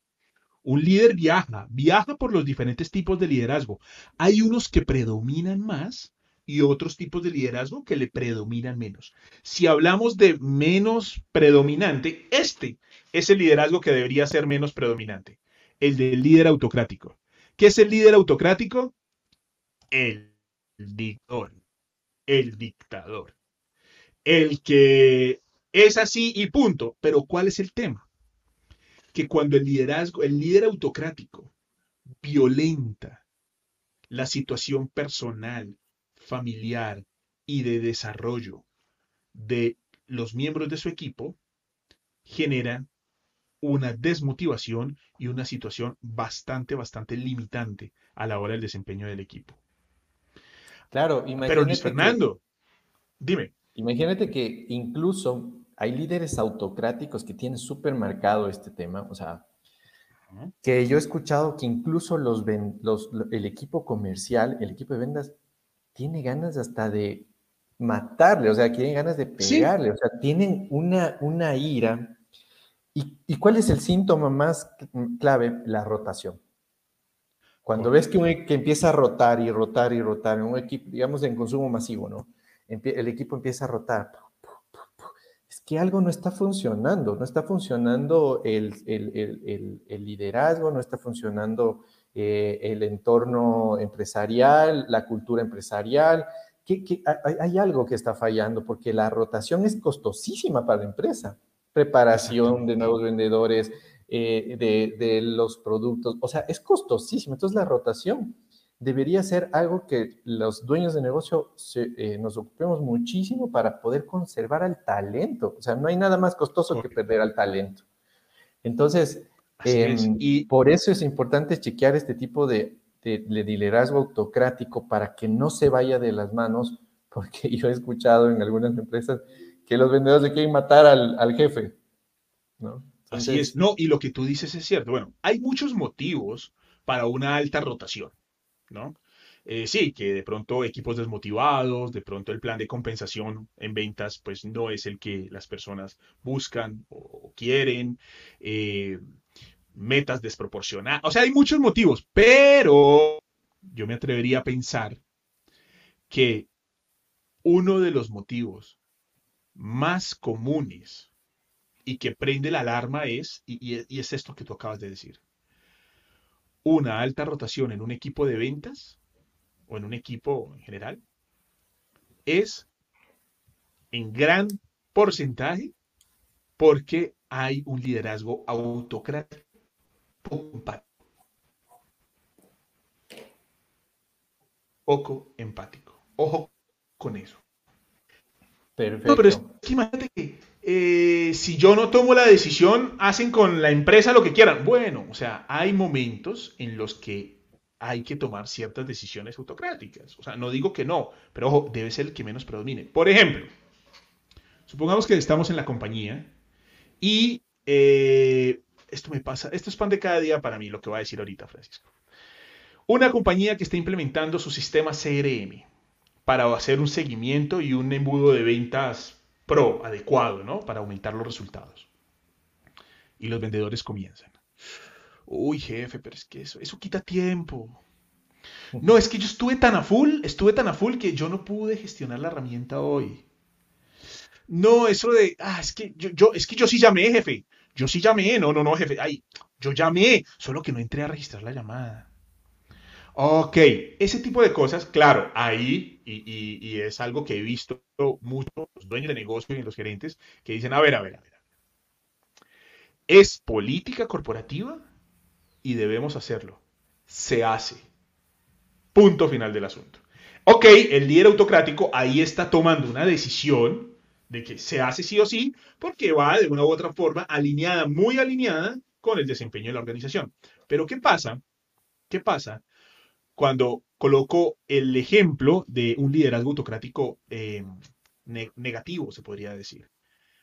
Speaker 1: Un líder viaja, viaja por los diferentes tipos de liderazgo. Hay unos que predominan más y otros tipos de liderazgo que le predominan menos. Si hablamos de menos predominante, este es el liderazgo que debería ser menos predominante, el del líder autocrático. ¿Qué es el líder autocrático? El dictador. El dictador el que es así y punto. Pero ¿cuál es el tema? Que cuando el liderazgo, el líder autocrático violenta la situación personal, familiar y de desarrollo de los miembros de su equipo, genera una desmotivación y una situación bastante, bastante limitante a la hora del desempeño del equipo.
Speaker 2: Claro,
Speaker 1: Pero Luis Fernando, dime.
Speaker 2: Imagínate que incluso hay líderes autocráticos que tienen súper marcado este tema, o sea, que yo he escuchado que incluso los, el equipo comercial, el equipo de ventas, tiene ganas hasta de matarle, o sea, tienen ganas de pegarle, o sea, tienen una, una ira. ¿Y, ¿Y, cuál es el síntoma más clave? La rotación. Cuando ves que, un, e, que empieza a rotar y rotar y rotar en un equipo, digamos en consumo masivo, ¿no? El equipo empieza a rotar. Es que algo no está funcionando, no está funcionando el, el, el, liderazgo, no está funcionando eh, el entorno empresarial, la cultura empresarial. Que, hay, hay, algo que está fallando porque la rotación es costosísima para la empresa. Preparación de nuevos vendedores, eh, de, los productos. O sea, es costosísimo. Entonces la rotación debería ser algo que los dueños de negocio eh, nos ocupemos muchísimo para poder conservar al talento. O sea, no hay nada más costoso que perder al talento. Entonces, em, y por eso es importante chequear este tipo de, liderazgo autocrático para que no se vaya de las manos, porque yo he escuchado en algunas empresas que los vendedores le quieren matar al, al jefe. ¿no?
Speaker 1: Así es, no, y lo que tú dices es cierto. Bueno, hay muchos motivos para una alta rotación, ¿no? Eh, sí, que de pronto equipos desmotivados, de pronto el plan de compensación en ventas, pues no es el que las personas buscan o quieren, eh, metas desproporcionadas, o sea, hay muchos motivos, pero yo me atrevería a pensar que uno de los motivos más comunes y que prende la alarma es, y, es esto que tú acabas de decir, una alta rotación en un equipo de ventas o en un equipo en general es en gran porcentaje porque hay un liderazgo autocrático poco empático. Ojo con eso. Perfecto. No, pero es que imagínate que eh, si yo no tomo la decisión, hacen con la empresa lo que quieran. Bueno, o sea, hay momentos en los que hay que tomar ciertas decisiones autocráticas. O sea, no digo que no, pero ojo, debe ser el que menos predomine. Por ejemplo, supongamos que estamos en la compañía y eh, esto me pasa, esto es pan de cada día para mí, lo que va a decir ahorita Francisco. Una compañía que está implementando su sistema CRM para hacer un seguimiento y un embudo de ventas pro, adecuado, ¿no? Para aumentar los resultados. Y los vendedores comienzan. Uy, jefe, pero es que eso, eso quita tiempo. No, es que yo estuve tan a full, estuve tan a full que yo no pude gestionar la herramienta hoy. No, eso de, ah, es que yo, yo, es que yo sí llamé, jefe. Yo sí llamé, no, no, no, jefe. Ay, yo llamé, solo que no entré a registrar la llamada. Ok, ese tipo de cosas, claro, ahí, y, es algo que he visto muchos los dueños de negocio y los gerentes que dicen, a ver, a ver, a ver. Es política corporativa y debemos hacerlo. Se hace. Punto final del asunto. Ok, el líder autocrático ahí está tomando una decisión de que se hace sí o sí, porque va de una u otra forma alineada, muy alineada con el desempeño de la organización. Pero ¿qué pasa? ¿Qué pasa cuando coloco el ejemplo de un liderazgo autocrático eh, negativo, se podría decir.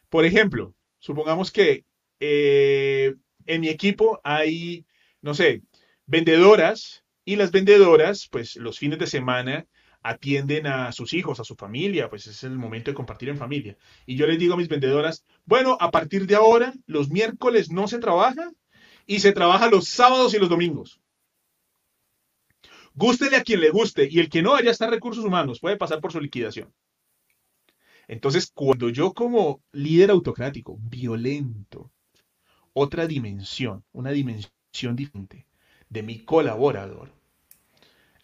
Speaker 1: Por ejemplo, supongamos que eh, en mi equipo hay, no sé, vendedoras y las vendedoras, pues los fines de semana atienden a sus hijos, a su familia, pues es el momento de compartir en familia. Y yo les digo a mis vendedoras, bueno, a partir de ahora, los miércoles no se trabaja y se trabaja los sábados y los domingos. Gústele a quien le guste y el que no, allá está recursos humanos, puede pasar por su liquidación. Entonces, cuando yo como líder autocrático, violento, otra dimensión, una dimensión diferente de mi colaborador,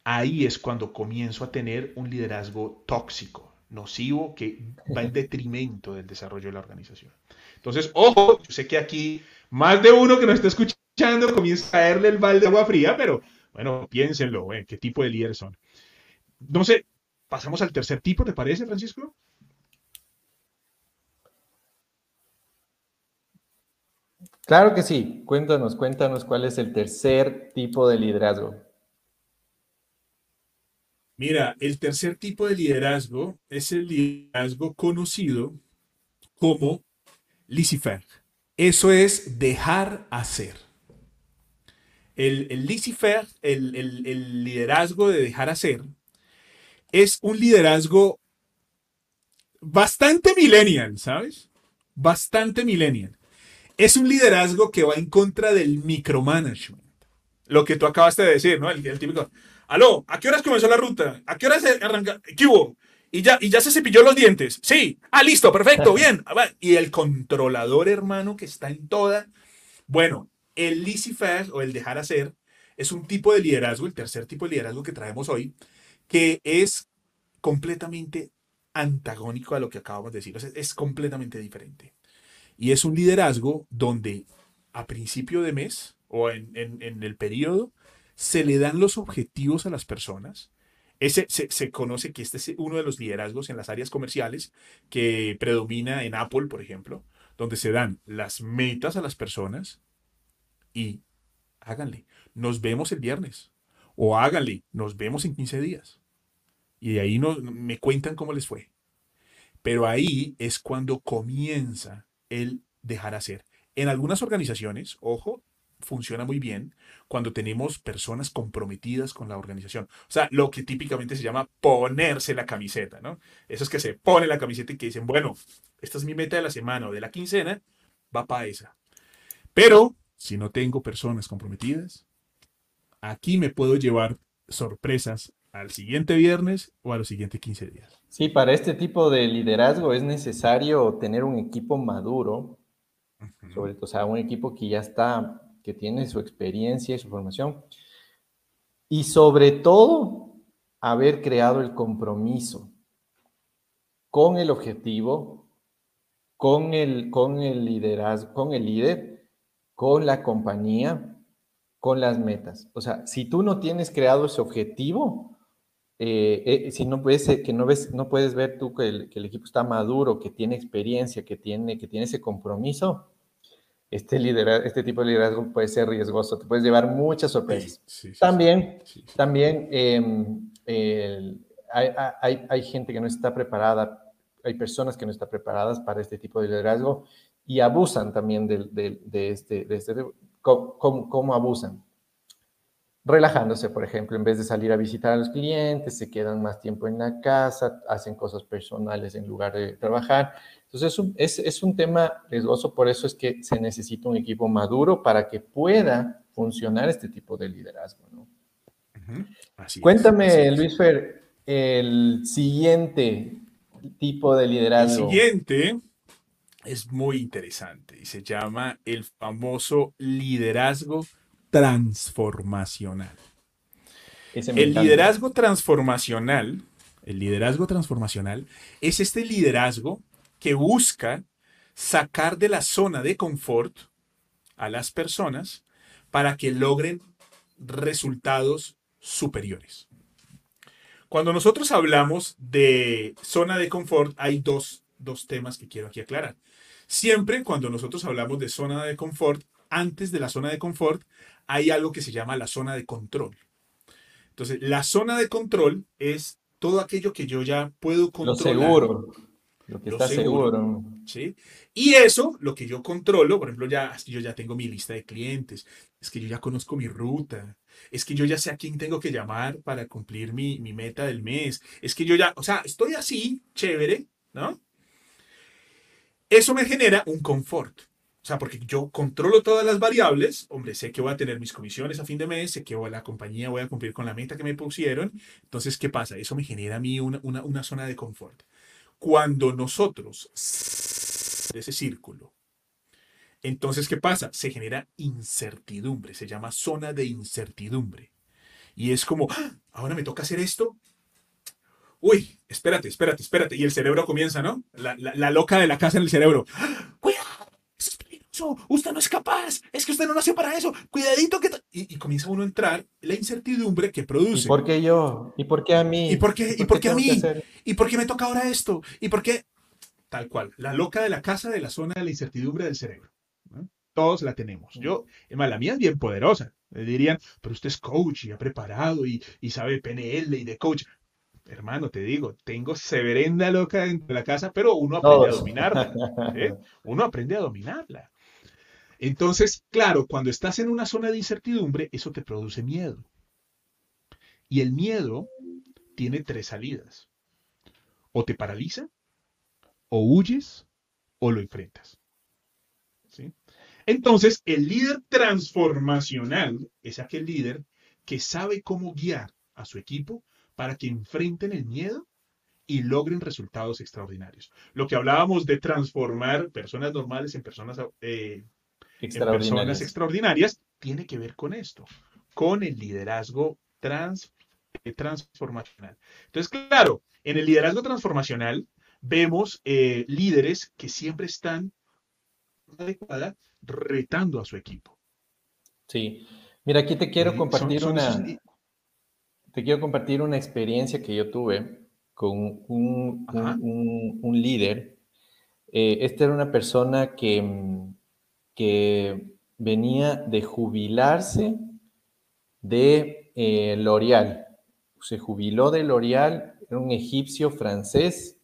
Speaker 1: ahí es cuando comienzo a tener un liderazgo tóxico, nocivo, que va en detrimento del desarrollo de la organización. Entonces, ojo, yo sé que aquí más de uno que nos está escuchando comienza a caerle el balde de agua fría, pero bueno, piénsenlo, ¿eh? ¿qué tipo de líderes son? No sé, pasamos al tercer tipo, ¿te parece, Francisco?
Speaker 2: Claro que sí. Cuéntanos, cuéntanos cuál es el tercer tipo de liderazgo.
Speaker 1: Mira, el tercer tipo de liderazgo es el liderazgo conocido como laissez Eso es dejar hacer el, el el, liderazgo de dejar hacer, es un liderazgo bastante millennial, ¿sabes? Bastante millennial. Es un liderazgo que va en contra del micromanagement. lo que tú acabaste de decir, ¿no? El, típico, aló, ¿a qué horas comenzó la ruta? ¿A qué horas arranca? ¿Qué hubo? Y ya, y ya se cepilló los dientes. Sí. Ah, listo, perfecto, bien. Y el controlador, hermano, que está en toda. Bueno, el laissez-faire o el dejar hacer es un tipo de liderazgo, el tercer tipo de liderazgo que traemos hoy, que es completamente antagónico a lo que acabamos de decir. es completamente diferente. Y es un liderazgo donde a principio de mes o en, el periodo se le dan los objetivos a las personas. Ese, se, se, conoce que este es uno de los liderazgos en las áreas comerciales que predomina en Apple, por ejemplo, donde se dan las metas a las personas y háganle, nos vemos el viernes o háganle, nos vemos en 15 días. Y de ahí no, me cuentan cómo les fue. Pero ahí es cuando comienza el dejar hacer. En algunas organizaciones, ojo, funciona muy bien cuando tenemos personas comprometidas con la organización. O sea, lo que típicamente se llama ponerse la camiseta, ¿no? Eso es que se pone la camiseta y que dicen, bueno, esta es mi meta de la semana o de la quincena, va para esa. Pero si no tengo personas comprometidas, aquí me puedo llevar sorpresas al siguiente viernes o a los siguientes 15 días.
Speaker 2: Sí, para este tipo de liderazgo es necesario tener un equipo maduro, sobre todo, o sea, un equipo que ya está, que tiene su experiencia y su formación, y sobre todo haber creado el compromiso con el objetivo, con el, con el liderazgo, con el líder, con la compañía, con las metas. O sea, si tú no tienes creado ese objetivo, eh, eh, si no puedes, que no ves, no puedes ver tú que el, equipo está maduro, que tiene experiencia, que tiene, que tiene ese compromiso, este, este tipo de liderazgo puede ser riesgoso, te puedes llevar muchas sorpresas. también, también em, hay, gente que no está preparada, hay personas que no están preparadas para este tipo de liderazgo y abusan también de, este, de este ¿cómo, abusan? Relajándose, por ejemplo, en vez de salir a visitar a los clientes, se quedan más tiempo en la casa, hacen cosas personales en lugar de trabajar. Entonces es un, es, un tema riesgoso, por eso es que se necesita un equipo maduro para que pueda funcionar este tipo de liderazgo. ¿no? Cuéntame, Luis Fer, el siguiente tipo de liderazgo.
Speaker 1: El siguiente es muy interesante y se llama el famoso liderazgo transformacional. El liderazgo transformacional, el liderazgo transformacional es este liderazgo que busca sacar de la zona de confort a las personas para que logren resultados superiores. Cuando nosotros hablamos de zona de confort, hay dos, dos temas que quiero aquí aclarar. Siempre cuando nosotros hablamos de zona de confort, antes de la zona de confort hay algo que se llama la zona de control. Entonces, la zona de control es todo aquello que yo ya puedo controlar.
Speaker 2: Lo seguro. Lo que está seguro.
Speaker 1: ¿sí? Y eso, lo que yo controlo, por ejemplo, ya, yo ya tengo mi lista de clientes, es que yo ya conozco mi ruta, es que yo ya sé a quién tengo que llamar para cumplir mi, mi meta del mes, es que yo ya, o sea, estoy así, chévere, ¿no? Eso me genera un confort. O sea, porque yo controlo todas las variables, hombre, sé que voy a tener mis comisiones a fin de mes, sé que la compañía voy a cumplir con la meta que me pusieron. Entonces, ¿qué pasa? Eso me genera a mí una, una, zona de confort. Cuando nosotros de ese círculo, entonces, ¿qué pasa? Se genera incertidumbre, se llama zona de incertidumbre. Y es como, ¡Ah! ahora me toca hacer esto. Uy, espérate, espérate, espérate. Y el cerebro comienza, ¿no? La, la loca de la casa en el cerebro. ¡Ah! Cuidado usted no es capaz, es que usted no nació para eso, cuidadito que... Y, comienza uno a entrar la incertidumbre que produce.
Speaker 2: ¿Y por qué yo? ¿Y por qué a mí?
Speaker 1: ¿Y por qué, ¿Y por qué, a mí? ¿Y por qué me toca ahora esto? ¿Y por qué? Tal cual, la loca de la casa de la zona de la incertidumbre del cerebro. Todos la tenemos. Yo, es más, la mía es bien poderosa. Le dirían, pero usted es coach y ha preparado y, y sabe PNL y de coach hermano, te digo, tengo severenda loca dentro de la casa, pero uno aprende a dominarla. ¿eh? Uno aprende a dominarla. Entonces, claro, cuando estás en una zona de incertidumbre, eso te produce miedo. Y el miedo tiene tres salidas. O te paraliza, o huyes, o lo enfrentas. ¿Sí? Entonces, el líder transformacional es aquel líder que sabe cómo guiar a su equipo para que enfrenten el miedo y logren resultados extraordinarios. Lo que hablábamos de transformar personas normales en personas, eh, extraordinarias. personas extraordinarias tiene que ver con esto, con el liderazgo trans, eh, transformacional. Entonces, claro, en el liderazgo transformacional vemos eh, líderes que siempre están adecuada retando a su equipo.
Speaker 2: Sí. Mira, aquí te quiero compartir una te quiero compartir una experiencia que yo tuve con un, un, líder. Eh, esta era una persona que, que venía de jubilarse de eh, L'Oreal. Se jubiló de L'Oreal, era un egipcio francés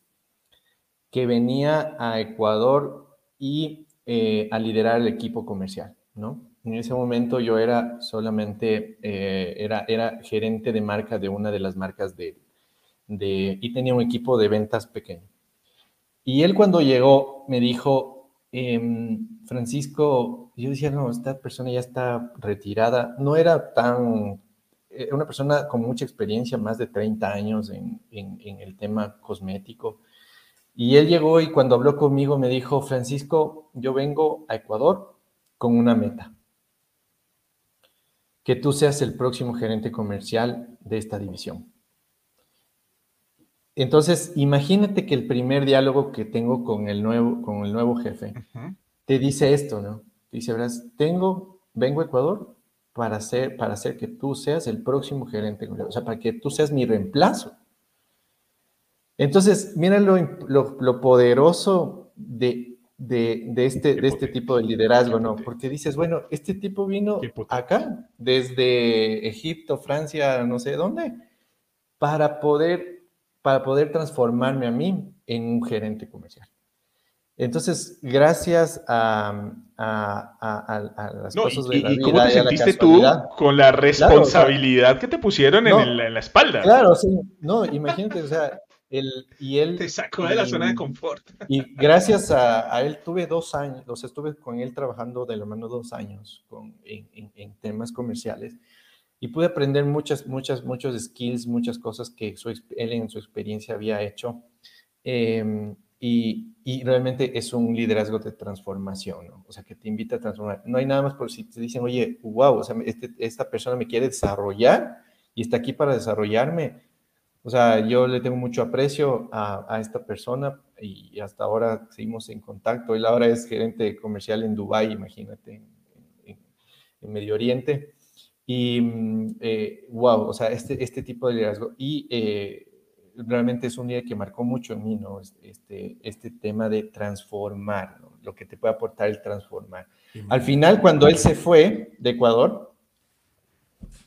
Speaker 2: que venía a Ecuador y eh, a liderar el equipo comercial, ¿no? En ese momento yo era solamente, eh, era, era gerente de marca de una de las marcas de, de, y tenía un equipo de ventas pequeño. Y él cuando llegó me dijo, em, Francisco, yo decía, no, esta persona ya está retirada, no era tan, eh, una persona con mucha experiencia, más de 30 años en, en el tema cosmético. Y él llegó y cuando habló conmigo me dijo, Francisco, yo vengo a Ecuador con una meta que tú seas el próximo gerente comercial de esta división. Entonces, imagínate que el primer diálogo que tengo con el nuevo, con el nuevo jefe te dice esto, ¿no? dice, verás, tengo, vengo a Ecuador para hacer, para hacer que tú seas el próximo gerente o sea, para que tú seas mi reemplazo. Entonces, mira lo, lo poderoso de de, este, de este tipo de liderazgo, ¿no? Porque dices, bueno, este tipo vino acá, desde Egipto, Francia, no sé dónde, para poder, para poder transformarme a mí en un gerente comercial. Entonces, gracias a, las cosas de la
Speaker 1: vida. ¿Y cómo te sentiste tú con la responsabilidad que te pusieron en, la espalda?
Speaker 2: Claro, sí. No, imagínate, o sea, y él,
Speaker 1: Te sacó de la zona de confort.
Speaker 2: Y gracias a, él tuve dos años, o sea, estuve con él trabajando de la mano dos años con, en, temas comerciales y pude aprender muchas, muchas, muchos skills, muchas cosas que él en su experiencia había hecho. Em, y, y, realmente es un liderazgo de transformación, ¿no? o sea, que te invita a transformar. No hay nada más por si te dicen, oye, wow, o sea, este, esta persona me quiere desarrollar y está aquí para desarrollarme o sea, yo le tengo mucho aprecio a, esta persona y hasta ahora seguimos en contacto. Él ahora es gerente comercial en Dubái, imagínate, en, Medio Oriente. Y wow, eh, o sea, este, este tipo de liderazgo. Y eh, realmente es un día que marcó mucho en mí, ¿no? Este, este tema de transformar, ¿no? Lo que te puede aportar el transformar. Al final, cuando él se fue de Ecuador,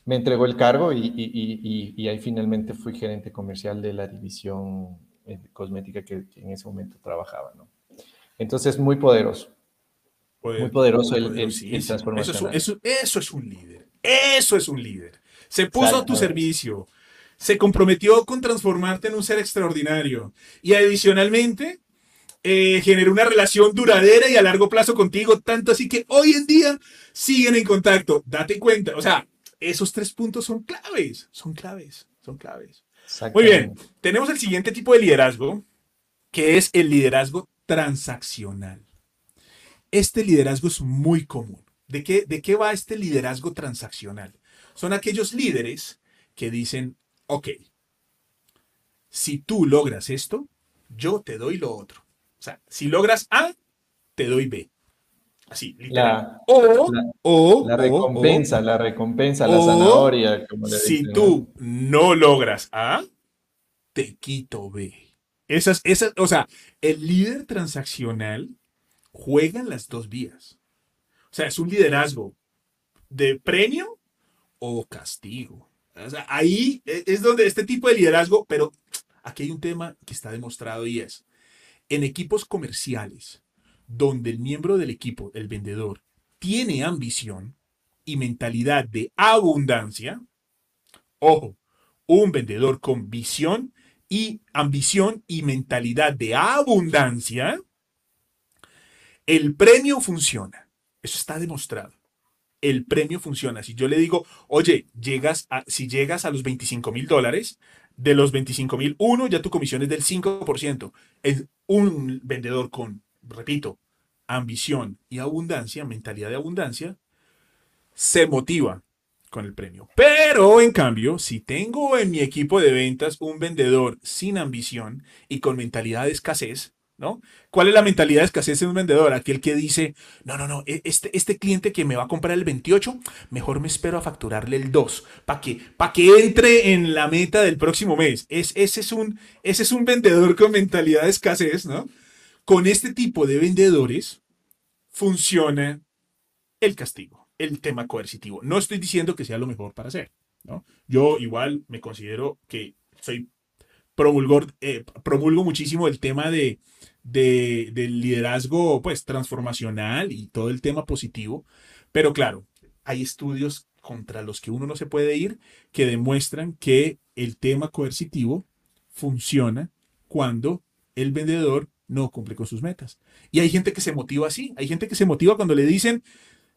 Speaker 2: me entregó el cargo y, ahí finalmente fui gerente comercial de la división eh, cosmética que, en ese momento trabajaba, ¿no? Entonces, muy poderoso. muy poderoso el, el,
Speaker 1: transformación. Eso, es un líder. Eso es un líder. Se puso a tu servicio. Se comprometió con transformarte en un ser extraordinario. Y adicionalmente, eh, generó una relación duradera y a largo plazo contigo, tanto así que hoy en día siguen en contacto. Date cuenta, o sea, esos tres puntos son claves, son claves, son claves. Muy bien, tenemos el siguiente tipo de liderazgo, que es el liderazgo transaccional. Este liderazgo es muy común. ¿De qué, ¿De qué va este liderazgo transaccional? Son aquellos líderes que dicen, ok, si tú logras esto, yo te doy lo otro. O sea, si logras A, te doy B. Así,
Speaker 2: literal. o, la, recompensa, la recompensa, la zanahoria.
Speaker 1: si tú ¿no? logras A, te quito B. Esas, esas, o sea, el líder transaccional juega en las dos vías. Sea, es un liderazgo de premio o castigo. O sea, ahí e, es donde este tipo de liderazgo, pero aquí hay un tema que está demostrado y es, en equipos comerciales, donde el miembro del equipo, el vendedor, tiene ambición y mentalidad de abundancia, ojo, un vendedor con visión y ambición y mentalidad de abundancia, el premio funciona. Eso está demostrado. El premio funciona. Si yo le digo, oye, llegas si llegas a los 25 mil dólares, de los 25 mil, uno, ya tu comisión es del 5%. Es un vendedor con, repito, ambición y abundancia, mentalidad de abundancia, se motiva con el premio. Pero, en cambio, si tengo en mi equipo de ventas un vendedor sin ambición y con mentalidad de escasez, ¿no? ¿Cuál es la mentalidad de escasez en un vendedor? Aquel que dice, no, no, no, e-, este, este cliente que me va a comprar el 28, mejor me espero a facturarle el 2, para que, que entre en la meta del próximo mes. Es, ese, es un, ese es un vendedor con mentalidad de escasez, ¿no? Con este tipo de vendedores funciona el castigo, el tema coercitivo. No estoy diciendo que sea lo mejor para hacer, ¿no? Yo igual me considero que soy promulgor, eh, promulgo muchísimo el tema de, del liderazgo pues transformacional y todo el tema positivo, pero claro, hay estudios contra los que uno no se puede ir que demuestran que el tema coercitivo funciona cuando el vendedor no cumple con sus metas. Y hay gente que se motiva así, hay gente que se motiva cuando le dicen,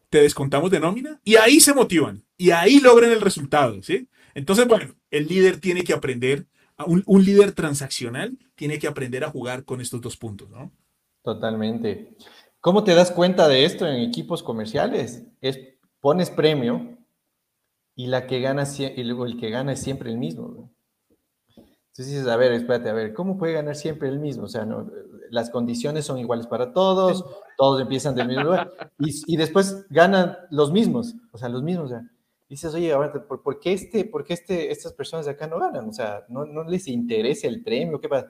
Speaker 1: te descontamos de nómina, y ahí se motivan, y ahí logran el resultado, ¿sí? Entonces, bueno, el líder tiene que aprender un, líder transaccional tiene que aprender a jugar con estos dos puntos, ¿no?
Speaker 2: Totalmente. ¿Cómo te das cuenta de esto en equipos comerciales? Es, pones premio y la que gana luego el que gana es siempre el mismo. Entonces dices, a ver, espérate, a ver, ¿cómo puede ganar siempre el mismo? O sea, no, las condiciones son iguales para todos, todos empiezan del mismo lugar y, y después ganan los mismos, o sea, los mismos. O sea, dices, oye, ¿por, qué, este, por qué este, estas personas de acá no ganan? O sea, ¿no, no les interesa el premio? ¿Qué pasa?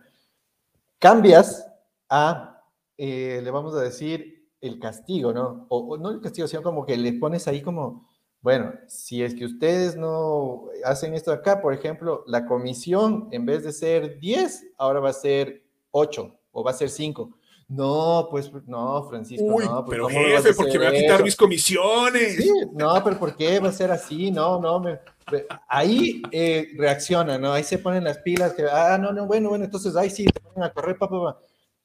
Speaker 2: Cambias a, eh, le vamos a decir, el castigo, ¿no? O, no el castigo, sino como que le pones ahí como, bueno, si es que ustedes no hacen esto acá, por ejemplo, la comisión en vez de ser 10, ahora va a ser 8 o va a ser 5. No, pues no, Francisco.
Speaker 1: Uy,
Speaker 2: no,
Speaker 1: pues, pero jefe, ¿por qué me va a quitar mis comisiones?
Speaker 2: Sí, no, pero ¿por qué va a ser así? No, no, me, ahí eh, reacciona, ¿no? Ahí se ponen las pilas, que, ah, no, no, bueno, bueno, entonces ahí sí, te ponen a correr, papá,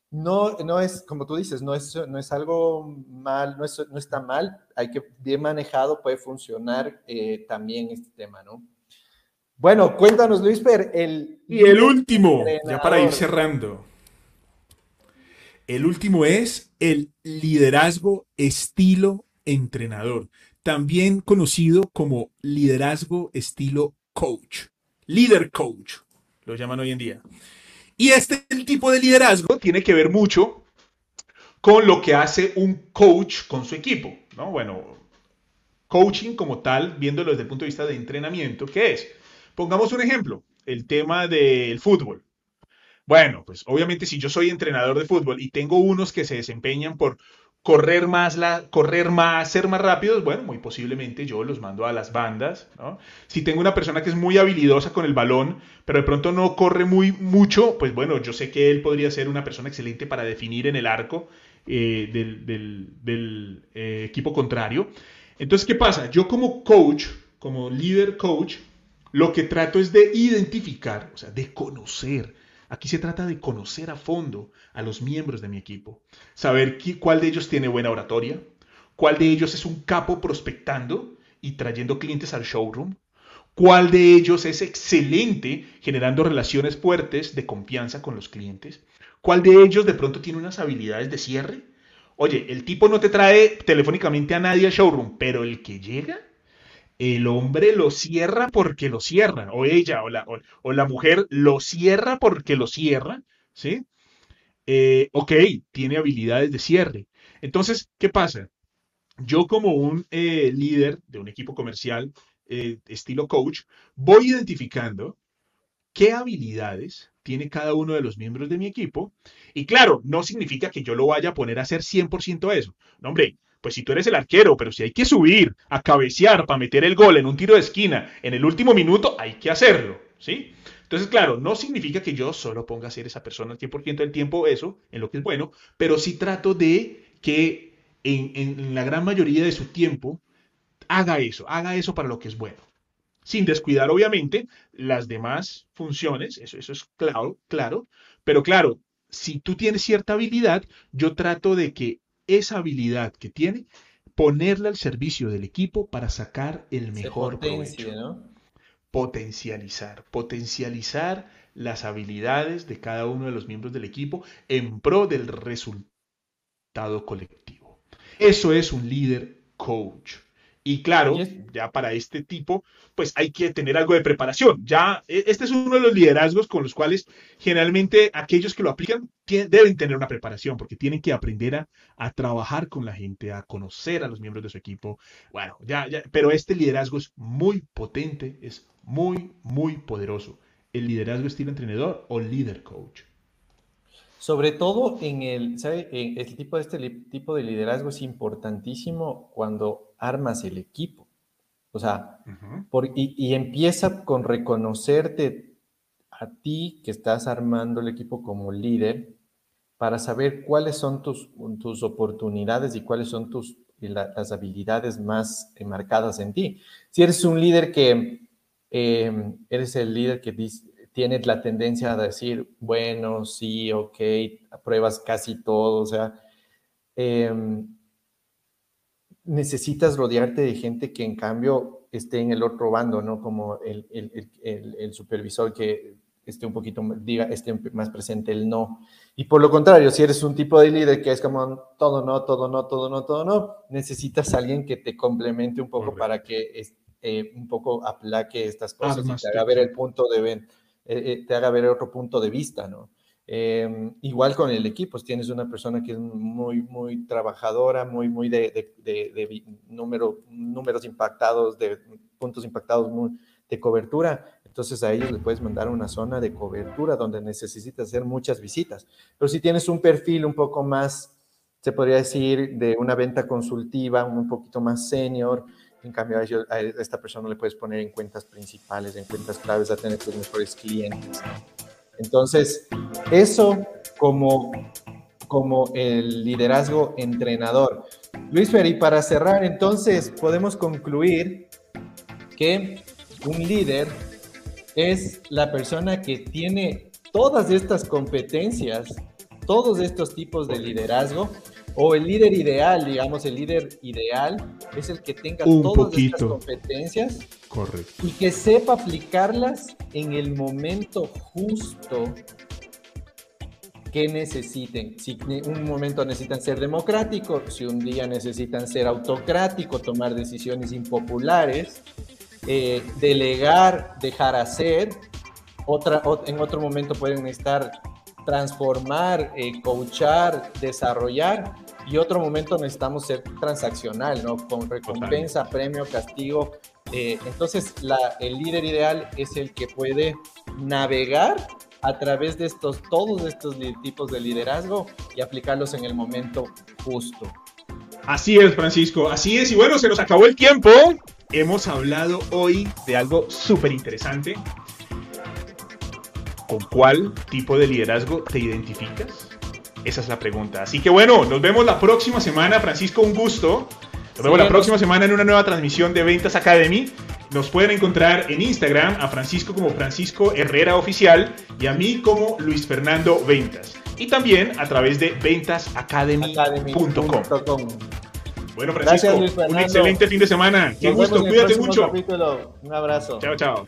Speaker 2: No, no es, como tú dices, no es, no es algo mal, no, es, no está mal, hay que, bien manejado, puede funcionar eh, también este tema, ¿no? Bueno, cuéntanos, Luis, Per, el...
Speaker 1: Y el último, ya para ir cerrando. El último es el liderazgo estilo entrenador, también conocido como liderazgo estilo coach, líder coach, lo llaman hoy en día. Y este tipo de liderazgo tiene que ver mucho con lo que hace un coach con su equipo, ¿no? Bueno, coaching como tal, viéndolo desde el punto de vista de entrenamiento, ¿qué es? Pongamos un ejemplo, el tema del fútbol. Bueno, pues obviamente si yo soy entrenador de fútbol y tengo unos que se desempeñan por correr más, correr más, ser más rápidos, bueno, muy posiblemente yo los mando a las bandas, ¿no? Si tengo una persona que es muy habilidosa con el balón, pero de pronto no corre muy mucho, pues bueno, yo sé que él podría ser una persona excelente para definir en el arco eh, del, eh, equipo contrario. Entonces, ¿qué pasa? Yo como coach, como líder coach, lo que trato es de identificar, o sea, de conocer, Aquí se trata de conocer a fondo a los miembros de mi equipo, saber cuál de ellos tiene buena oratoria, cuál de ellos es un capo prospectando y trayendo clientes al showroom, cuál de ellos es excelente generando relaciones fuertes de confianza con los clientes, cuál de ellos de pronto tiene unas habilidades de cierre. Oye, el tipo no te trae telefónicamente a nadie al showroom, pero el que llega el hombre lo cierra porque lo cierra, o ella, o la, mujer lo cierra porque lo cierra, ¿sí? Eh, ok, tiene habilidades de cierre. Entonces, ¿qué pasa? Yo como un eh, líder de un equipo comercial eh, estilo coach, voy identificando qué habilidades tiene cada uno de los miembros de mi equipo. Y claro, no significa que yo lo vaya a poner a hacer 100% eso. No, hombre, pues si tú eres el arquero, pero si hay que subir a cabecear para meter el gol en un tiro de esquina en el último minuto, hay que hacerlo, ¿sí? Entonces, claro, no significa que yo solo ponga a ser esa persona al 100% del tiempo eso, en lo que es bueno, pero sí trato de que en, en la gran mayoría de su tiempo haga eso, haga eso para lo que es bueno sin descuidar obviamente las demás funciones, eso, eso es claro, claro, pero claro, si tú tienes cierta habilidad, yo trato de que esa habilidad que tiene ponerla al servicio del equipo para sacar el mejor
Speaker 2: potencia,
Speaker 1: provecho.
Speaker 2: ¿no?
Speaker 1: Potencializar, potencializar las habilidades de cada uno de los miembros del equipo en pro del resultado colectivo. Eso es un líder coach. Y claro, ya para este tipo, pues hay que tener algo de preparación. Ya, e- este es uno de los liderazgos con los cuales generalmente aquellos que lo aplican deben tener una preparación porque tienen que aprender a, a trabajar con la gente, a conocer a los miembros de su equipo. Bueno, ya, ya, pero este liderazgo es muy potente, es muy, muy poderoso. El liderazgo estilo entrenador o líder coach.
Speaker 2: Sobre todo en el, ¿sabe? En el tipo de este tipo de liderazgo es importantísimo cuando armas el equipo. O sea, por- y, y empieza con reconocerte a ti que estás armando el equipo como líder para saber cuáles son tus, tus oportunidades y cuáles son tus, la- las habilidades más marcadas en ti. Si eres un líder que eh, eres el líder que dice- tiene la tendencia a decir, bueno, sí, ok, apruebas casi todo, o sea, em, necesitas rodearte de gente que en cambio esté en el otro bando, ¿no? Como el, el- el- supervisor que esté un poquito, diga, esté más presente el no. Y por lo contrario, si eres un tipo de líder que es como todo no, todo no, todo no, todo no, necesitas a alguien que te complemente un poco
Speaker 1: Correcto.
Speaker 2: para que es- eh, un poco aplaque estas cosas
Speaker 1: Armas
Speaker 2: y te haga ver el punto de ven- eh, eh, te haga ver otro punto de vista, ¿no? Eh, igual con el equipo, tienes una persona que es muy, muy trabajadora, muy, muy de, de- de- de número, números impactados, de puntos impactados muy- de cobertura, entonces a ellos le puedes mandar una zona de cobertura donde necesitas hacer muchas visitas. Pero si tienes un perfil un poco más, se podría decir, de una venta consultiva, un poquito más senior, en cambio a, ellos- a esta persona le puedes poner en cuentas principales, en cuentas claves, a tener tus mejores clientes. Entonces, eso como, como el liderazgo entrenador. Luis Ferry, para cerrar, entonces podemos concluir que un líder es la persona que tiene todas estas competencias, todos estos tipos de liderazgo, o el líder ideal, digamos, el líder ideal es el que tenga
Speaker 1: Un
Speaker 2: todas estas competencias
Speaker 1: Correcto.
Speaker 2: y que sepa aplicarlas en el momento justo que necesiten. Si un momento necesitan ser democráticos, si un día necesitan ser autocráticos, tomar decisiones impopulares, eh, delegar, dejar hacer, otra, ot- en otro momento pueden necesitar transformar, eh, coachar, desarrollar, y otro momento necesitamos ser transaccional, ¿no? Con recompensa, premio, castigo. Eh, entonces, la- el líder ideal es el que puede navegar a través de estos, todos estos tipos de liderazgo y aplicarlos en el momento justo.
Speaker 1: Así es, Francisco, así es. Y bueno, se nos acabó el tiempo. Hemos hablado hoy de algo súper interesante. ¿Con cuál tipo de liderazgo te identificas? Esa es la pregunta. Así que bueno, nos vemos la próxima semana. Francisco, un gusto. Nos vemos la próxima semana en una nueva transmisión de Ventas Academy. Nos pueden encontrar en Instagram a Francisco como Francisco Herrera Oficial y a mí como Luis Fernando Ventas. Y también a través de ventasacademy.com.
Speaker 2: Academy.com.
Speaker 1: Bueno,
Speaker 2: Gracias,
Speaker 1: Francisco,
Speaker 2: Luis
Speaker 1: un excelente fin de semana. Qué
Speaker 2: Nos
Speaker 1: gusto, cuídate mucho.
Speaker 2: capítulo. Un abrazo.
Speaker 1: Chao, chao.